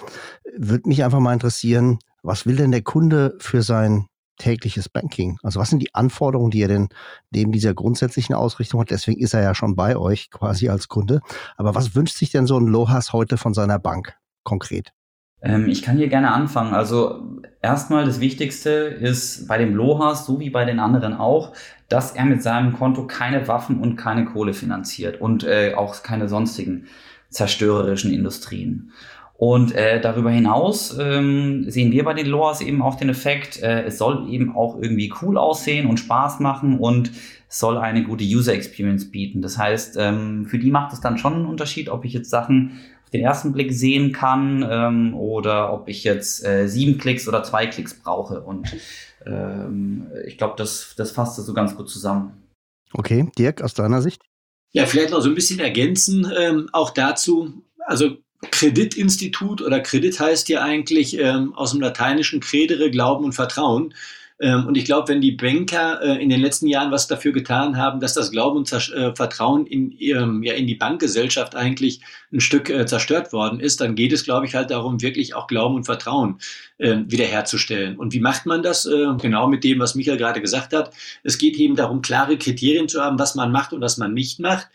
würde mich einfach mal interessieren, was will denn der Kunde für sein tägliches Banking? Also was sind die Anforderungen, die er denn neben dieser grundsätzlichen Ausrichtung hat? Deswegen ist er ja schon bei euch quasi als Kunde. Aber was wünscht sich denn so ein Lohas heute von seiner Bank konkret? Ähm, ich kann hier gerne anfangen. Also erstmal das Wichtigste ist bei dem Lohas, so wie bei den anderen auch, dass er mit seinem Konto keine Waffen und keine Kohle finanziert und äh, auch keine sonstigen zerstörerischen Industrien. Und äh, darüber hinaus ähm, sehen wir bei den Loas eben auch den Effekt, äh, es soll eben auch irgendwie cool aussehen und Spaß machen und es soll eine gute User Experience bieten. Das heißt, ähm, für die macht es dann schon einen Unterschied, ob ich jetzt Sachen auf den ersten Blick sehen kann ähm, oder ob ich jetzt äh, sieben Klicks oder zwei Klicks brauche. Und ähm, ich glaube, das, das fasst das so ganz gut zusammen. Okay, Dirk, aus deiner Sicht? Ja, vielleicht noch so ein bisschen ergänzen, ähm, auch dazu. Also Kreditinstitut oder Kredit heißt ja eigentlich ähm, aus dem Lateinischen credere, Glauben und Vertrauen. Ähm, und ich glaube, wenn die Banker äh, in den letzten Jahren was dafür getan haben, dass das Glauben und äh, Vertrauen in, ihrem, ja, in die Bankgesellschaft eigentlich ein Stück äh, zerstört worden ist, dann geht es, glaube ich, halt darum, wirklich auch Glauben und Vertrauen äh, wiederherzustellen. Und wie macht man das? Äh, genau mit dem, was Michael gerade gesagt hat. Es geht eben darum, klare Kriterien zu haben, was man macht und was man nicht macht.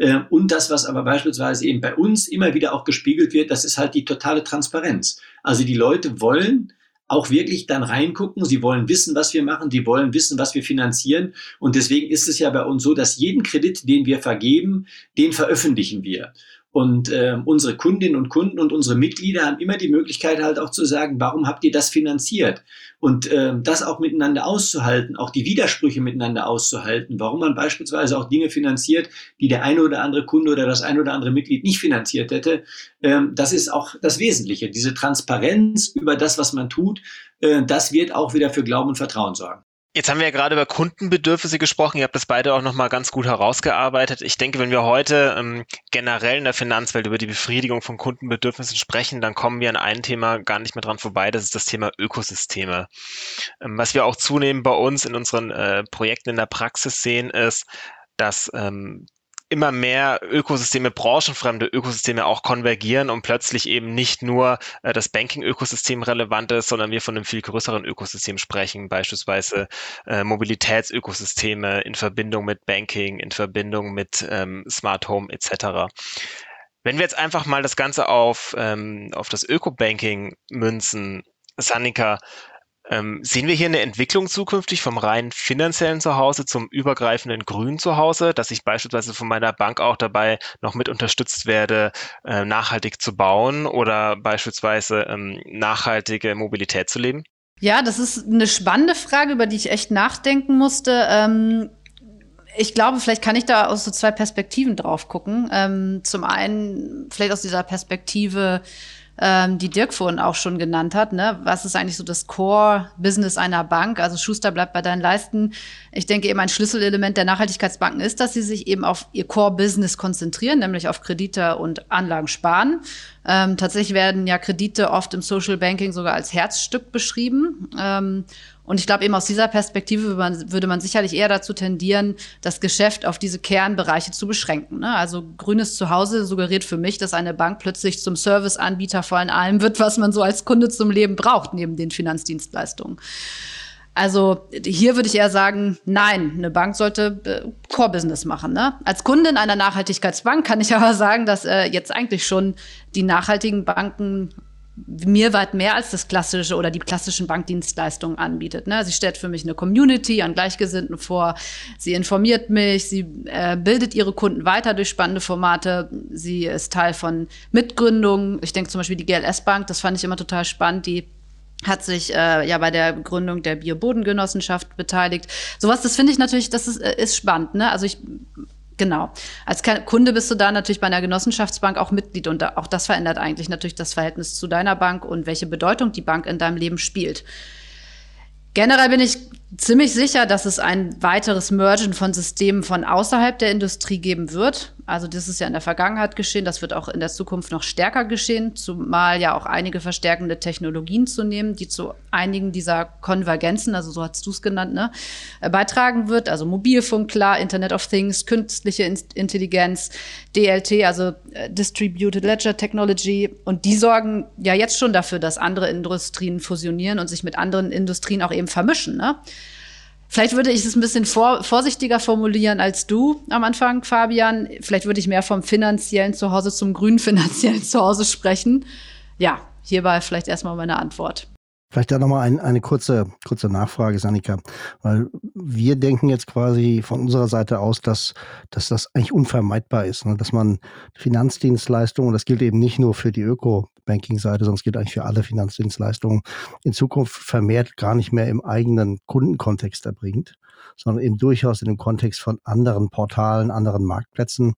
Äh, und das, was aber beispielsweise eben bei uns immer wieder auch gespiegelt wird, das ist halt die totale Transparenz. Also die Leute wollen auch wirklich dann reingucken. Sie wollen wissen, was wir machen. Sie wollen wissen, was wir finanzieren. Und deswegen ist es ja bei uns so, dass jeden Kredit, den wir vergeben, den veröffentlichen wir. Und äh, unsere Kundinnen und Kunden und unsere Mitglieder haben immer die Möglichkeit halt auch zu sagen, warum habt ihr das finanziert? Und äh, das auch miteinander auszuhalten, auch die Widersprüche miteinander auszuhalten, warum man beispielsweise auch Dinge finanziert, die der eine oder andere Kunde oder das eine oder andere Mitglied nicht finanziert hätte, äh, das ist auch das Wesentliche. Diese Transparenz über das, was man tut, äh, das wird auch wieder für Glauben und Vertrauen sorgen. Jetzt haben wir ja gerade über Kundenbedürfnisse gesprochen. Ihr habt das beide auch nochmal ganz gut herausgearbeitet. Ich denke, wenn wir heute ähm, generell in der Finanzwelt über die Befriedigung von Kundenbedürfnissen sprechen, dann kommen wir an ein Thema gar nicht mehr dran vorbei. Das ist das Thema Ökosysteme. Ähm, was wir auch zunehmend bei uns in unseren äh, Projekten in der Praxis sehen, ist, dass ähm, immer mehr Ökosysteme, branchenfremde Ökosysteme auch konvergieren und plötzlich eben nicht nur äh, das Banking-Ökosystem relevant ist, sondern wir von einem viel größeren Ökosystem sprechen, beispielsweise äh, Mobilitätsökosysteme in Verbindung mit Banking, in Verbindung mit ähm, Smart Home etc. Wenn wir jetzt einfach mal das Ganze auf, ähm, auf das Öko-Banking münzen, Sanika, ähm, sehen wir hier eine Entwicklung zukünftig vom rein finanziellen Zuhause zum übergreifenden grünen Zuhause, dass ich beispielsweise von meiner Bank auch dabei noch mit unterstützt werde, äh, nachhaltig zu bauen oder beispielsweise ähm, nachhaltige Mobilität zu leben? Ja, das ist eine spannende Frage, über die ich echt nachdenken musste. Ähm, ich glaube, vielleicht kann ich da aus so zwei Perspektiven drauf gucken. Ähm, zum einen vielleicht aus dieser Perspektive, ähm, die Dirk vorhin auch schon genannt hat. Ne? Was ist eigentlich so das Core-Business einer Bank? Also Schuster bleibt bei deinen Leisten. Ich denke eben ein Schlüsselelement der Nachhaltigkeitsbanken ist, dass sie sich eben auf ihr Core-Business konzentrieren, nämlich auf Kredite und Anlagen sparen. Ähm, tatsächlich werden ja Kredite oft im Social Banking sogar als Herzstück beschrieben. Ähm, und ich glaube, eben aus dieser Perspektive würde man, würde man, sicherlich eher dazu tendieren, das Geschäft auf diese Kernbereiche zu beschränken. Ne? Also grünes Zuhause suggeriert für mich, dass eine Bank plötzlich zum Serviceanbieter vor allem wird, was man so als Kunde zum Leben braucht, neben den Finanzdienstleistungen. Also hier würde ich eher sagen, nein, eine Bank sollte äh, Core-Business machen. Ne? Als Kundin einer Nachhaltigkeitsbank kann ich aber sagen, dass äh, jetzt eigentlich schon die nachhaltigen Banken mir weit mehr als das klassische oder die klassischen Bankdienstleistungen anbietet. Ne? Sie stellt für mich eine Community an Gleichgesinnten vor. Sie informiert mich. Sie äh, bildet ihre Kunden weiter durch spannende Formate. Sie ist Teil von Mitgründungen. Ich denke zum Beispiel die GLS Bank. Das fand ich immer total spannend. Die hat sich äh, ja bei der Gründung der Biobodengenossenschaft beteiligt. Sowas, das finde ich natürlich, das ist, äh, ist spannend. Ne? Also ich Genau. Als Kunde bist du da natürlich bei einer Genossenschaftsbank auch Mitglied und auch das verändert eigentlich natürlich das Verhältnis zu deiner Bank und welche Bedeutung die Bank in deinem Leben spielt. Generell bin ich ziemlich sicher, dass es ein weiteres Mergen von Systemen von außerhalb der Industrie geben wird. Also das ist ja in der Vergangenheit geschehen, das wird auch in der Zukunft noch stärker geschehen, zumal ja auch einige verstärkende Technologien zu nehmen, die zu einigen dieser Konvergenzen, also so hast du es genannt, ne, äh, beitragen wird. Also Mobilfunk, klar, Internet of Things, künstliche Intelligenz, DLT, also äh, Distributed Ledger Technology. Und die sorgen ja jetzt schon dafür, dass andere Industrien fusionieren und sich mit anderen Industrien auch eben vermischen. Ne? Vielleicht würde ich es ein bisschen vor, vorsichtiger formulieren als du am Anfang, Fabian. Vielleicht würde ich mehr vom finanziellen Zuhause zum grünen finanziellen Zuhause sprechen. Ja, hierbei vielleicht erstmal meine Antwort. Vielleicht da nochmal ein, eine kurze, kurze Nachfrage, Sanika, weil wir denken jetzt quasi von unserer Seite aus, dass, dass das eigentlich unvermeidbar ist, ne? dass man Finanzdienstleistungen, das gilt eben nicht nur für die Öko-Banking-Seite, sondern es gilt eigentlich für alle Finanzdienstleistungen, in Zukunft vermehrt gar nicht mehr im eigenen Kundenkontext erbringt, sondern eben durchaus in dem Kontext von anderen Portalen, anderen Marktplätzen,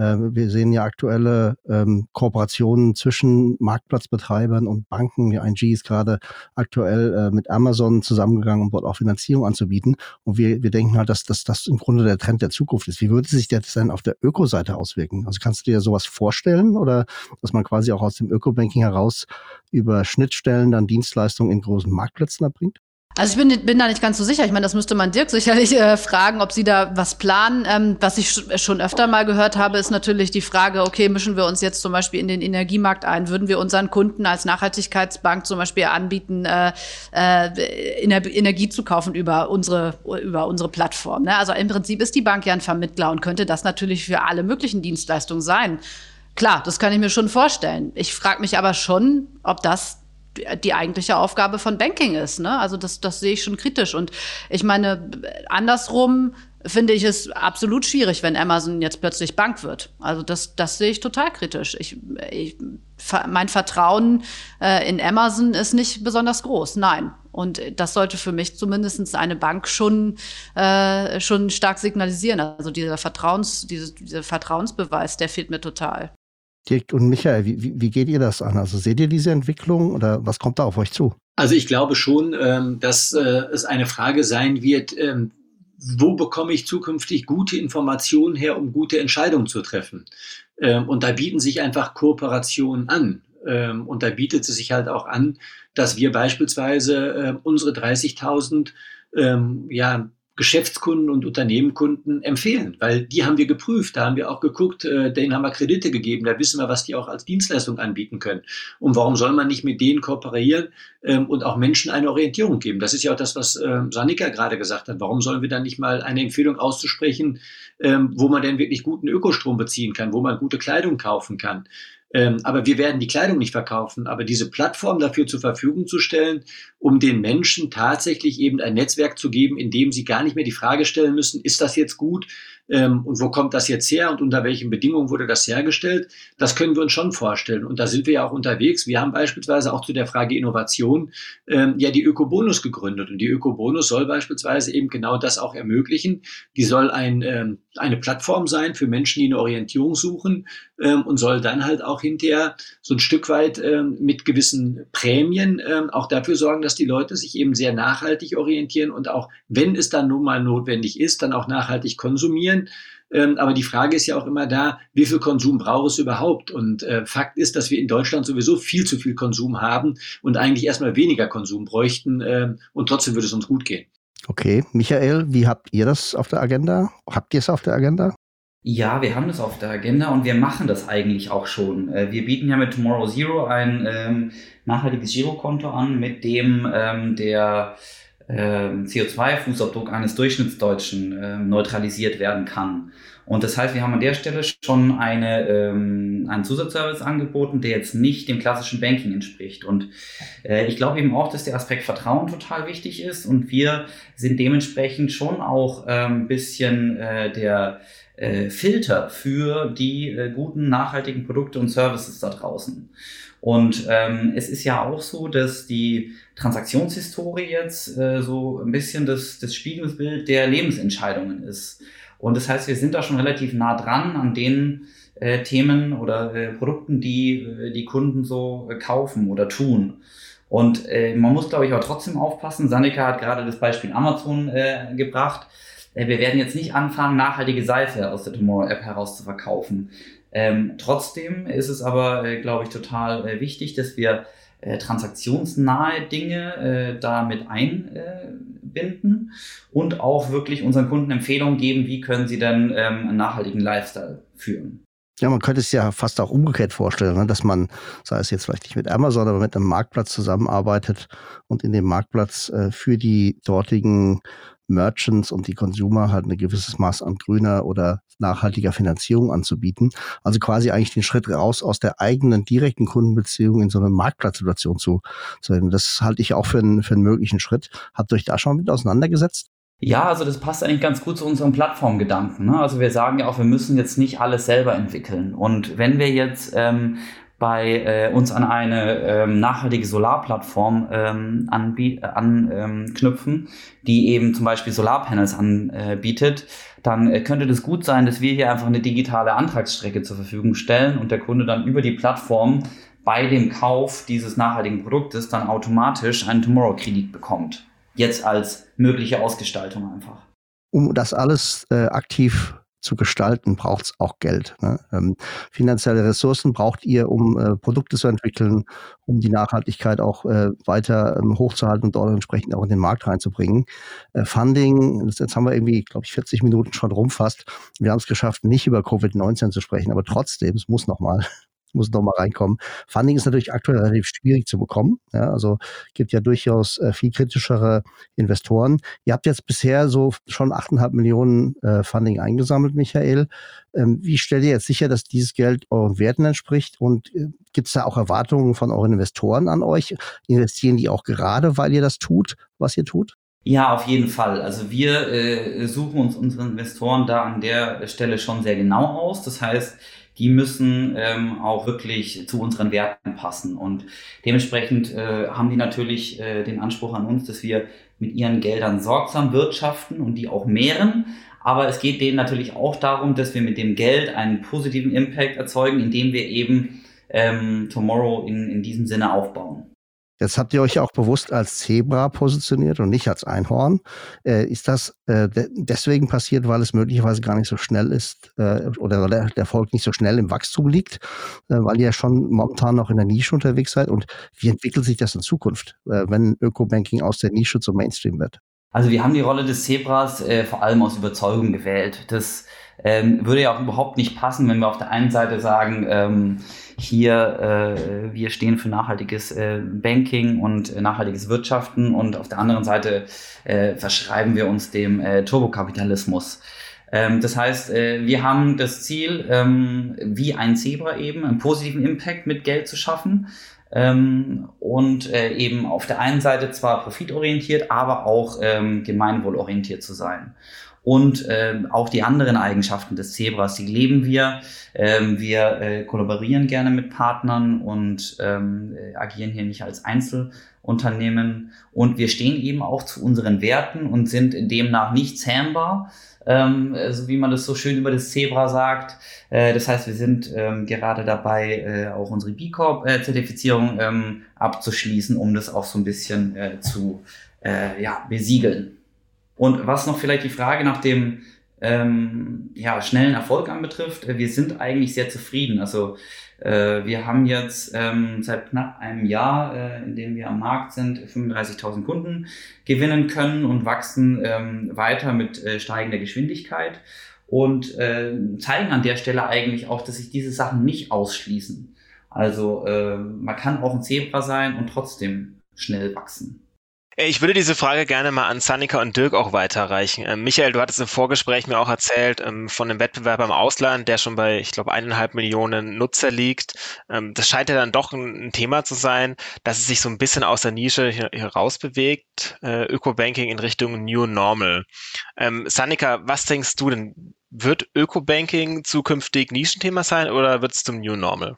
äh, wir sehen ja aktuelle ähm, Kooperationen zwischen Marktplatzbetreibern und Banken. Die ING ist gerade aktuell äh, mit Amazon zusammengegangen, um dort auch Finanzierung anzubieten. Und wir, wir denken halt, dass, dass das im Grunde der Trend der Zukunft ist. Wie würde sich das denn auf der Öko-Seite auswirken? Also kannst du dir sowas vorstellen oder dass man quasi auch aus dem Öko-Banking heraus über Schnittstellen dann Dienstleistungen in großen Marktplätzen erbringt? Also ich bin, bin da nicht ganz so sicher. Ich meine, das müsste man Dirk sicherlich äh, fragen, ob sie da was planen. Ähm, was ich schon öfter mal gehört habe, ist natürlich die Frage, okay, mischen wir uns jetzt zum Beispiel in den Energiemarkt ein? Würden wir unseren Kunden als Nachhaltigkeitsbank zum Beispiel anbieten, äh, äh, Energie zu kaufen über unsere, über unsere Plattform? Ne? Also im Prinzip ist die Bank ja ein Vermittler und könnte das natürlich für alle möglichen Dienstleistungen sein. Klar, das kann ich mir schon vorstellen. Ich frage mich aber schon, ob das die eigentliche Aufgabe von Banking ist. Ne? Also das, das sehe ich schon kritisch. Und ich meine, andersrum finde ich es absolut schwierig, wenn Amazon jetzt plötzlich Bank wird. Also das, das sehe ich total kritisch. Ich, ich, mein Vertrauen äh, in Amazon ist nicht besonders groß, nein. Und das sollte für mich zumindest eine Bank schon, äh, schon stark signalisieren. Also dieser Vertrauens, diese, dieser Vertrauensbeweis, der fehlt mir total. Dirk und Michael, wie, wie geht ihr das an? Also seht ihr diese Entwicklung oder was kommt da auf euch zu? Also ich glaube schon, ähm, dass äh, es eine Frage sein wird, ähm, wo bekomme ich zukünftig gute Informationen her, um gute Entscheidungen zu treffen? Ähm, und da bieten sich einfach Kooperationen an. Und da bietet es sich halt auch an, dass wir beispielsweise unsere 30.000 ähm, ja, Geschäftskunden und Unternehmenkunden empfehlen, weil die haben wir geprüft, da haben wir auch geguckt, äh, denen haben wir Kredite gegeben, da wissen wir, was die auch als Dienstleistung anbieten können. Und warum soll man nicht mit denen kooperieren ähm, und auch Menschen eine Orientierung geben? Das ist ja auch das, was äh, Sanika gerade gesagt hat. Warum sollen wir dann nicht mal eine Empfehlung auszusprechen, ähm, wo man denn wirklich guten Ökostrom beziehen kann, wo man gute Kleidung kaufen kann? Ähm, aber wir werden die Kleidung nicht verkaufen. Aber diese Plattform dafür zur Verfügung zu stellen, um den Menschen tatsächlich eben ein Netzwerk zu geben, in dem sie gar nicht mehr die Frage stellen müssen, ist das jetzt gut? Ähm, und wo kommt das jetzt her und unter welchen Bedingungen wurde das hergestellt? Das können wir uns schon vorstellen. Und da sind wir ja auch unterwegs. Wir haben beispielsweise auch zu der Frage Innovation ähm, ja die Ökobonus gegründet. Und die Ökobonus soll beispielsweise eben genau das auch ermöglichen. Die soll ein, ähm, eine Plattform sein für Menschen, die eine Orientierung suchen ähm, und soll dann halt auch hinterher so ein Stück weit ähm, mit gewissen Prämien ähm, auch dafür sorgen, dass die Leute sich eben sehr nachhaltig orientieren und auch, wenn es dann nun mal notwendig ist, dann auch nachhaltig konsumieren. Ähm, aber die Frage ist ja auch immer da, wie viel Konsum braucht es überhaupt? Und äh, Fakt ist, dass wir in Deutschland sowieso viel zu viel Konsum haben und eigentlich erstmal weniger Konsum bräuchten äh, und trotzdem würde es uns gut gehen. Okay, Michael, wie habt ihr das auf der Agenda? Habt ihr es auf der Agenda? Ja, wir haben das auf der Agenda und wir machen das eigentlich auch schon. Äh, wir bieten ja mit Tomorrow Zero ein ähm, nachhaltiges Girokonto an, mit dem ähm, der ähm, CO2-Fußabdruck eines Durchschnittsdeutschen äh, neutralisiert werden kann. Und das heißt, wir haben an der Stelle schon eine, ähm, einen Zusatzservice angeboten, der jetzt nicht dem klassischen Banking entspricht. Und äh, ich glaube eben auch, dass der Aspekt Vertrauen total wichtig ist. Und wir sind dementsprechend schon auch äh, ein bisschen äh, der äh, Filter für die äh, guten, nachhaltigen Produkte und Services da draußen. Und ähm, es ist ja auch so, dass die Transaktionshistorie jetzt äh, so ein bisschen das, das Spiegelbild der Lebensentscheidungen ist. Und das heißt, wir sind da schon relativ nah dran an den äh, Themen oder äh, Produkten, die äh, die Kunden so äh, kaufen oder tun. Und äh, man muss, glaube ich, auch trotzdem aufpassen. Sanika hat gerade das Beispiel Amazon äh, gebracht. Äh, wir werden jetzt nicht anfangen, nachhaltige Seife aus der Tomorrow App heraus zu verkaufen. Ähm, trotzdem ist es aber, äh, glaube ich, total äh, wichtig, dass wir äh, transaktionsnahe Dinge äh, damit einbinden und auch wirklich unseren Kunden Empfehlungen geben, wie können sie denn ähm, einen nachhaltigen Lifestyle führen. Ja, man könnte es ja fast auch umgekehrt vorstellen, ne? dass man, sei es jetzt vielleicht nicht mit Amazon, aber mit einem Marktplatz zusammenarbeitet und in dem Marktplatz äh, für die dortigen Merchants und die Consumer halt ein gewisses Maß an grüner oder nachhaltiger Finanzierung anzubieten. Also quasi eigentlich den Schritt raus aus der eigenen direkten Kundenbeziehung in so eine Marktplatzsituation zu, zu Das halte ich auch für einen, für einen möglichen Schritt. Habt ihr euch da schon mit auseinandergesetzt? Ja, also das passt eigentlich ganz gut zu unserem Plattformgedanken. Ne? Also wir sagen ja auch, wir müssen jetzt nicht alles selber entwickeln. Und wenn wir jetzt ähm, bei äh, uns an eine ähm, nachhaltige Solarplattform ähm, anknüpfen, ähm, die eben zum Beispiel Solarpanels anbietet, dann äh, könnte das gut sein, dass wir hier einfach eine digitale Antragsstrecke zur Verfügung stellen und der Kunde dann über die Plattform bei dem Kauf dieses nachhaltigen Produktes dann automatisch einen Tomorrow-Kredit bekommt. Jetzt als mögliche Ausgestaltung einfach. Um das alles äh, aktiv zu gestalten, braucht es auch Geld. Ne? Ähm, finanzielle Ressourcen braucht ihr, um äh, Produkte zu entwickeln, um die Nachhaltigkeit auch äh, weiter ähm, hochzuhalten und dort entsprechend auch in den Markt reinzubringen. Äh, Funding, das, jetzt haben wir irgendwie, glaube ich, 40 Minuten schon rumfasst. Wir haben es geschafft, nicht über Covid-19 zu sprechen, aber trotzdem, es muss nochmal muss noch mal reinkommen. Funding ist natürlich aktuell relativ schwierig zu bekommen. Ja, also gibt ja durchaus äh, viel kritischere Investoren. Ihr habt jetzt bisher so schon 8,5 Millionen äh, Funding eingesammelt, Michael. Ähm, wie stellt ihr jetzt sicher, dass dieses Geld euren Werten entspricht? Und äh, gibt es da auch Erwartungen von euren Investoren an euch? Investieren die auch gerade, weil ihr das tut, was ihr tut? Ja, auf jeden Fall. Also wir äh, suchen uns unsere Investoren da an der Stelle schon sehr genau aus. Das heißt, die müssen ähm, auch wirklich zu unseren Werten passen. Und dementsprechend äh, haben die natürlich äh, den Anspruch an uns, dass wir mit ihren Geldern sorgsam wirtschaften und die auch mehren. Aber es geht denen natürlich auch darum, dass wir mit dem Geld einen positiven Impact erzeugen, indem wir eben ähm, Tomorrow in, in diesem Sinne aufbauen. Jetzt habt ihr euch auch bewusst als Zebra positioniert und nicht als Einhorn. Äh, ist das äh, de deswegen passiert, weil es möglicherweise gar nicht so schnell ist äh, oder der, der Erfolg nicht so schnell im Wachstum liegt, äh, weil ihr ja schon momentan noch in der Nische unterwegs seid? Und wie entwickelt sich das in Zukunft, äh, wenn Ökobanking aus der Nische zum Mainstream wird? Also wir haben die Rolle des Zebras äh, vor allem aus Überzeugung gewählt. Das ähm, würde ja auch überhaupt nicht passen, wenn wir auf der einen Seite sagen, ähm, hier, äh, wir stehen für nachhaltiges äh, Banking und äh, nachhaltiges Wirtschaften und auf der anderen Seite äh, verschreiben wir uns dem äh, Turbokapitalismus. Ähm, das heißt, äh, wir haben das Ziel, ähm, wie ein Zebra eben, einen positiven Impact mit Geld zu schaffen. Ähm, und äh, eben auf der einen Seite zwar profitorientiert, aber auch ähm, gemeinwohlorientiert zu sein und äh, auch die anderen Eigenschaften des Zebras, die leben wir. Ähm, wir äh, kollaborieren gerne mit Partnern und ähm, äh, agieren hier nicht als Einzelunternehmen. Und wir stehen eben auch zu unseren Werten und sind demnach nicht zähmbar, ähm, so wie man das so schön über das Zebra sagt. Äh, das heißt, wir sind ähm, gerade dabei, äh, auch unsere B Corp-Zertifizierung ähm, abzuschließen, um das auch so ein bisschen äh, zu äh, ja, besiegeln. Und was noch vielleicht die Frage nach dem ähm, ja, schnellen Erfolg anbetrifft, äh, wir sind eigentlich sehr zufrieden. Also äh, wir haben jetzt ähm, seit knapp einem Jahr, äh, in dem wir am Markt sind, 35.000 Kunden gewinnen können und wachsen ähm, weiter mit äh, steigender Geschwindigkeit und äh, zeigen an der Stelle eigentlich auch, dass sich diese Sachen nicht ausschließen. Also äh, man kann auch ein Zebra sein und trotzdem schnell wachsen. Äh, ich würde diese Frage gerne mal an Sanika und Dirk auch weiterreichen. Ähm, Michael, du hattest im Vorgespräch mir auch erzählt ähm, von einem Wettbewerb im Ausland, der schon bei, ich glaube, eineinhalb Millionen Nutzer liegt. Ähm, das scheint ja dann doch ein, ein, Thema zu sein, dass es sich so ein bisschen aus der Nische herausbewegt, äh, Ökobanking in Richtung New Normal. Ähm, Sanika, was denkst du denn? Wird Ökobanking zukünftig Nischenthema sein oder wird es zum New Normal?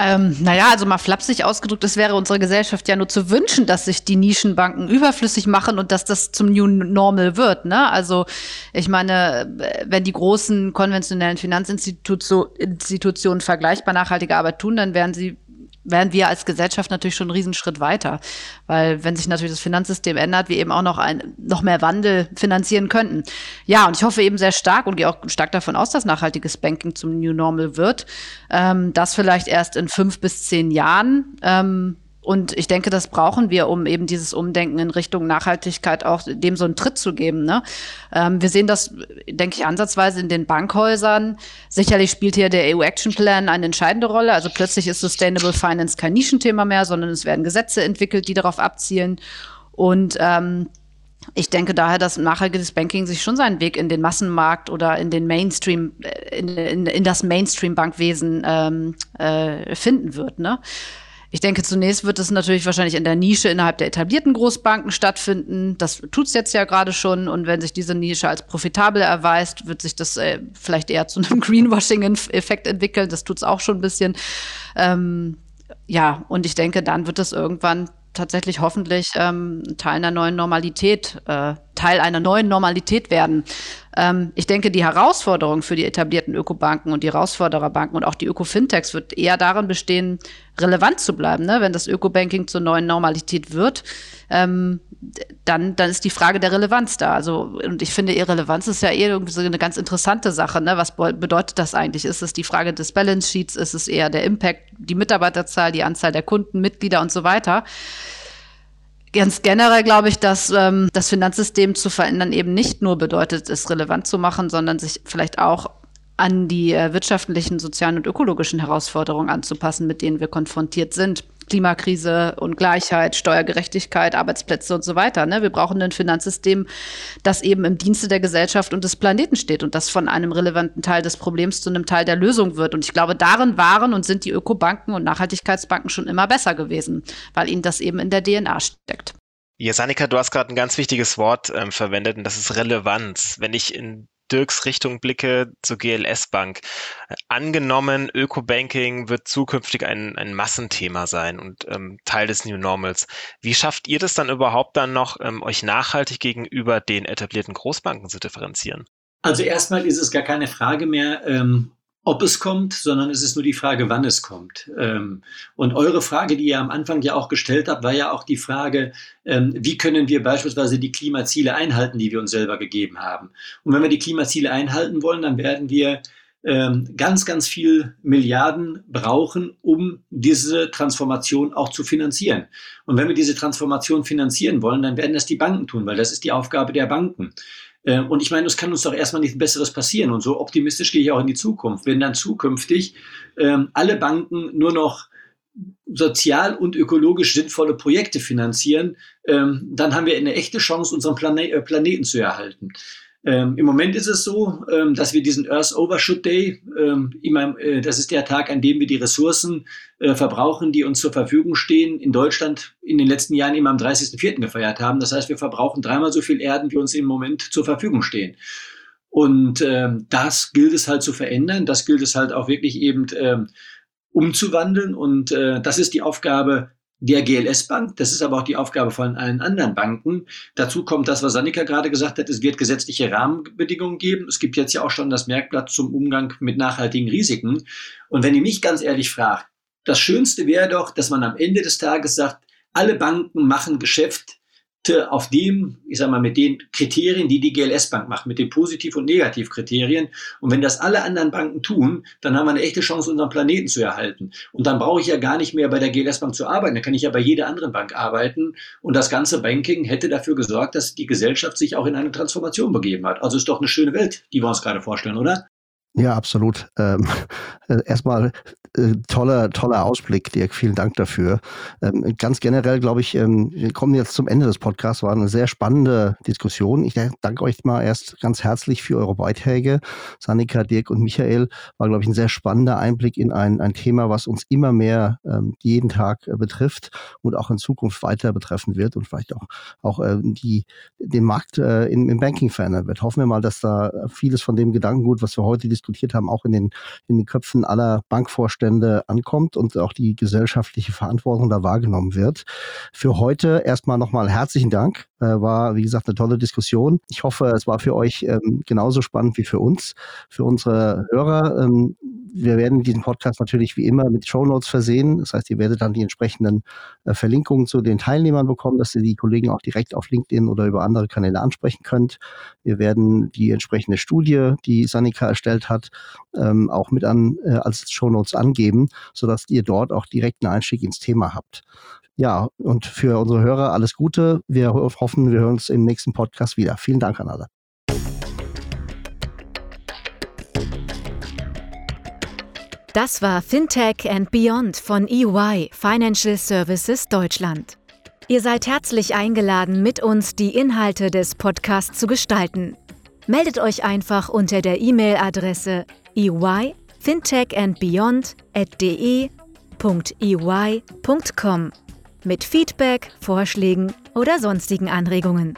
Ähm, naja, also mal flapsig ausgedrückt, es wäre unserer Gesellschaft ja nur zu wünschen, dass sich die Nischenbanken überflüssig machen und dass das zum New Normal wird. Ne? Also ich meine, wenn die großen konventionellen Finanzinstitutionen vergleichbar nachhaltige Arbeit tun, dann werden sie wären wir als Gesellschaft natürlich schon einen Riesenschritt weiter. Weil wenn sich natürlich das Finanzsystem ändert, wir eben auch noch ein, noch mehr Wandel finanzieren könnten. Ja, und ich hoffe eben sehr stark und gehe auch stark davon aus, dass nachhaltiges Banking zum New Normal wird. Ähm, das vielleicht erst in fünf bis zehn Jahren. Ähm, und ich denke, das brauchen wir, um eben dieses Umdenken in Richtung Nachhaltigkeit auch dem so einen Tritt zu geben. Ne? Ähm, wir sehen das, denke ich, ansatzweise in den Bankhäusern. Sicherlich spielt hier der EU Action Plan eine entscheidende Rolle. Also plötzlich ist Sustainable Finance kein Nischenthema mehr, sondern es werden Gesetze entwickelt, die darauf abzielen. Und ähm, ich denke daher, dass nachhaltiges Banking sich schon seinen Weg in den Massenmarkt oder in den Mainstream, äh, in, in, in das Mainstream-Bankwesen ähm, äh, finden wird. Ne? Ich denke, zunächst wird es natürlich wahrscheinlich in der Nische innerhalb der etablierten Großbanken stattfinden. Das tut es jetzt ja gerade schon. Und wenn sich diese Nische als profitabel erweist, wird sich das äh, vielleicht eher zu einem [laughs] Greenwashing-Effekt entwickeln. Das tut es auch schon ein bisschen. Ähm, ja, und ich denke, dann wird es irgendwann tatsächlich hoffentlich ähm, Teil einer neuen Normalität, äh, Teil einer neuen Normalität werden. Ähm, ich denke, die Herausforderung für die etablierten Ökobanken und die Herausfordererbanken und auch die Öko-Fintechs wird eher darin bestehen, relevant zu bleiben. Ne? Wenn das Ökobanking zur neuen Normalität wird, ähm, dann, dann ist die Frage der Relevanz da. Also, und ich finde, Irrelevanz ist ja eher irgendwie so eine ganz interessante Sache. Ne? Was bedeutet das eigentlich? Ist es die Frage des Balance Sheets? Ist es eher der Impact, die Mitarbeiterzahl, die Anzahl der Kunden, Mitglieder und so weiter? Ganz generell glaube ich, dass ähm, das Finanzsystem zu verändern eben nicht nur bedeutet, es relevant zu machen, sondern sich vielleicht auch an die äh, wirtschaftlichen, sozialen und ökologischen Herausforderungen anzupassen, mit denen wir konfrontiert sind. Klimakrise, Ungleichheit, Steuergerechtigkeit, Arbeitsplätze und so weiter. Ne? Wir brauchen ein Finanzsystem, das eben im Dienste der Gesellschaft und des Planeten steht und das von einem relevanten Teil des Problems zu einem Teil der Lösung wird. Und ich glaube, darin waren und sind die Ökobanken und Nachhaltigkeitsbanken schon immer besser gewesen, weil ihnen das eben in der DNA steckt. Ja, Sanika, du hast gerade ein ganz wichtiges Wort ähm, verwendet und das ist Relevanz. Wenn ich in Dirks Richtung blicke zur GLS Bank. Angenommen, Ökobanking wird zukünftig ein, ein Massenthema sein und ähm, Teil des New Normals. Wie schafft ihr das dann überhaupt dann noch, ähm, euch nachhaltig gegenüber den etablierten Großbanken zu differenzieren? Also erstmal ist es gar keine Frage mehr, ähm, ob es kommt, sondern es ist nur die Frage, wann es kommt. Ähm, und eure Frage, die ihr am Anfang ja auch gestellt habt, war ja auch die Frage, ähm, wie können wir beispielsweise die Klimaziele einhalten, die wir uns selber gegeben haben. Und wenn wir die Klimaziele einhalten wollen, dann werden wir ähm, ganz, ganz viel Milliarden brauchen, um diese Transformation auch zu finanzieren. Und wenn wir diese Transformation finanzieren wollen, dann werden das die Banken tun, weil das ist die Aufgabe der Banken. Ähm, und ich meine, es kann uns doch erstmal nichts Besseres passieren. Und so optimistisch gehe ich auch in die Zukunft. Wenn dann zukünftig ähm, alle Banken nur noch sozial und ökologisch sinnvolle Projekte finanzieren, ähm, dann haben wir eine echte Chance, unseren Plane äh, Planeten zu erhalten. Ähm, Im Moment ist es so, ähm, dass wir diesen Earth Overshoot Day, ähm, immer, äh, das ist der Tag, an dem wir die Ressourcen äh, verbrauchen, die uns zur Verfügung stehen, in Deutschland in den letzten Jahren immer am 30.04. gefeiert haben. Das heißt, wir verbrauchen dreimal so viel Erden, wie uns im Moment zur Verfügung stehen. Und ähm, das gilt es halt zu verändern. Das gilt es halt auch wirklich eben ähm, umzuwandeln. Und äh, das ist die Aufgabe der GLS-Bank. Das ist aber auch die Aufgabe von allen anderen Banken. Dazu kommt das, was Sanika gerade gesagt hat. Es wird gesetzliche Rahmenbedingungen geben. Es gibt jetzt ja auch schon das Merkblatt zum Umgang mit nachhaltigen Risiken. Und wenn ihr mich ganz ehrlich fragt, das Schönste wäre doch, dass man am Ende des Tages sagt, alle Banken machen Geschäft auf dem, ich sag mal, mit den Kriterien, die die GLS-Bank macht, mit den Positiv- und Negativkriterien. Und wenn das alle anderen Banken tun, dann haben wir eine echte Chance, unseren Planeten zu erhalten. Und dann brauche ich ja gar nicht mehr bei der GLS-Bank zu arbeiten. Dann kann ich ja bei jeder anderen Bank arbeiten. Und das ganze Banking hätte dafür gesorgt, dass die Gesellschaft sich auch in eine Transformation begeben hat. Also ist doch eine schöne Welt, die wir uns gerade vorstellen, oder? Ja, absolut. Ähm, [laughs] äh, erstmal äh, toller, toller Ausblick, Dirk. Vielen Dank dafür. Ähm, ganz generell, glaube ich, ähm, wir kommen jetzt zum Ende des Podcasts. War eine sehr spannende Diskussion. Ich danke euch mal erst ganz herzlich für eure Beiträge. Sanika, Dirk und Michael war, glaube ich, ein sehr spannender Einblick in ein, ein Thema, was uns immer mehr ähm, jeden Tag äh, betrifft und auch in Zukunft weiter betreffen wird und vielleicht auch, auch äh, die, den Markt äh, im, im Banking verändern wird. Hoffen wir mal, dass da vieles von dem Gedankengut, was wir heute diskutiert haben, auch in den, in den Köpfen aller Bankvorstände ankommt und auch die gesellschaftliche Verantwortung da wahrgenommen wird. Für heute erstmal nochmal herzlichen Dank. Äh, war, wie gesagt, eine tolle Diskussion. Ich hoffe, es war für euch ähm, genauso spannend wie für uns, für unsere Hörer. Ähm, wir werden diesen Podcast natürlich wie immer mit Show Notes versehen. Das heißt, ihr werdet dann die entsprechenden äh, Verlinkungen zu den Teilnehmern bekommen, dass ihr die Kollegen auch direkt auf LinkedIn oder über andere Kanäle ansprechen könnt. Wir werden die entsprechende Studie, die Sanika erstellt hat, ähm, auch mit an äh, als Show Notes angeben, sodass ihr dort auch direkt einen Einstieg ins Thema habt. Ja, und für unsere Hörer alles Gute. Wir hoffen, wir hören uns im nächsten Podcast wieder. Vielen Dank an alle. Das war Fintech and Beyond von EY Financial Services Deutschland. Ihr seid herzlich eingeladen, mit uns die Inhalte des Podcasts zu gestalten. Meldet euch einfach unter der E-Mail-Adresse eyfintechandbeyond.de.ey.com mit Feedback, Vorschlägen oder sonstigen Anregungen.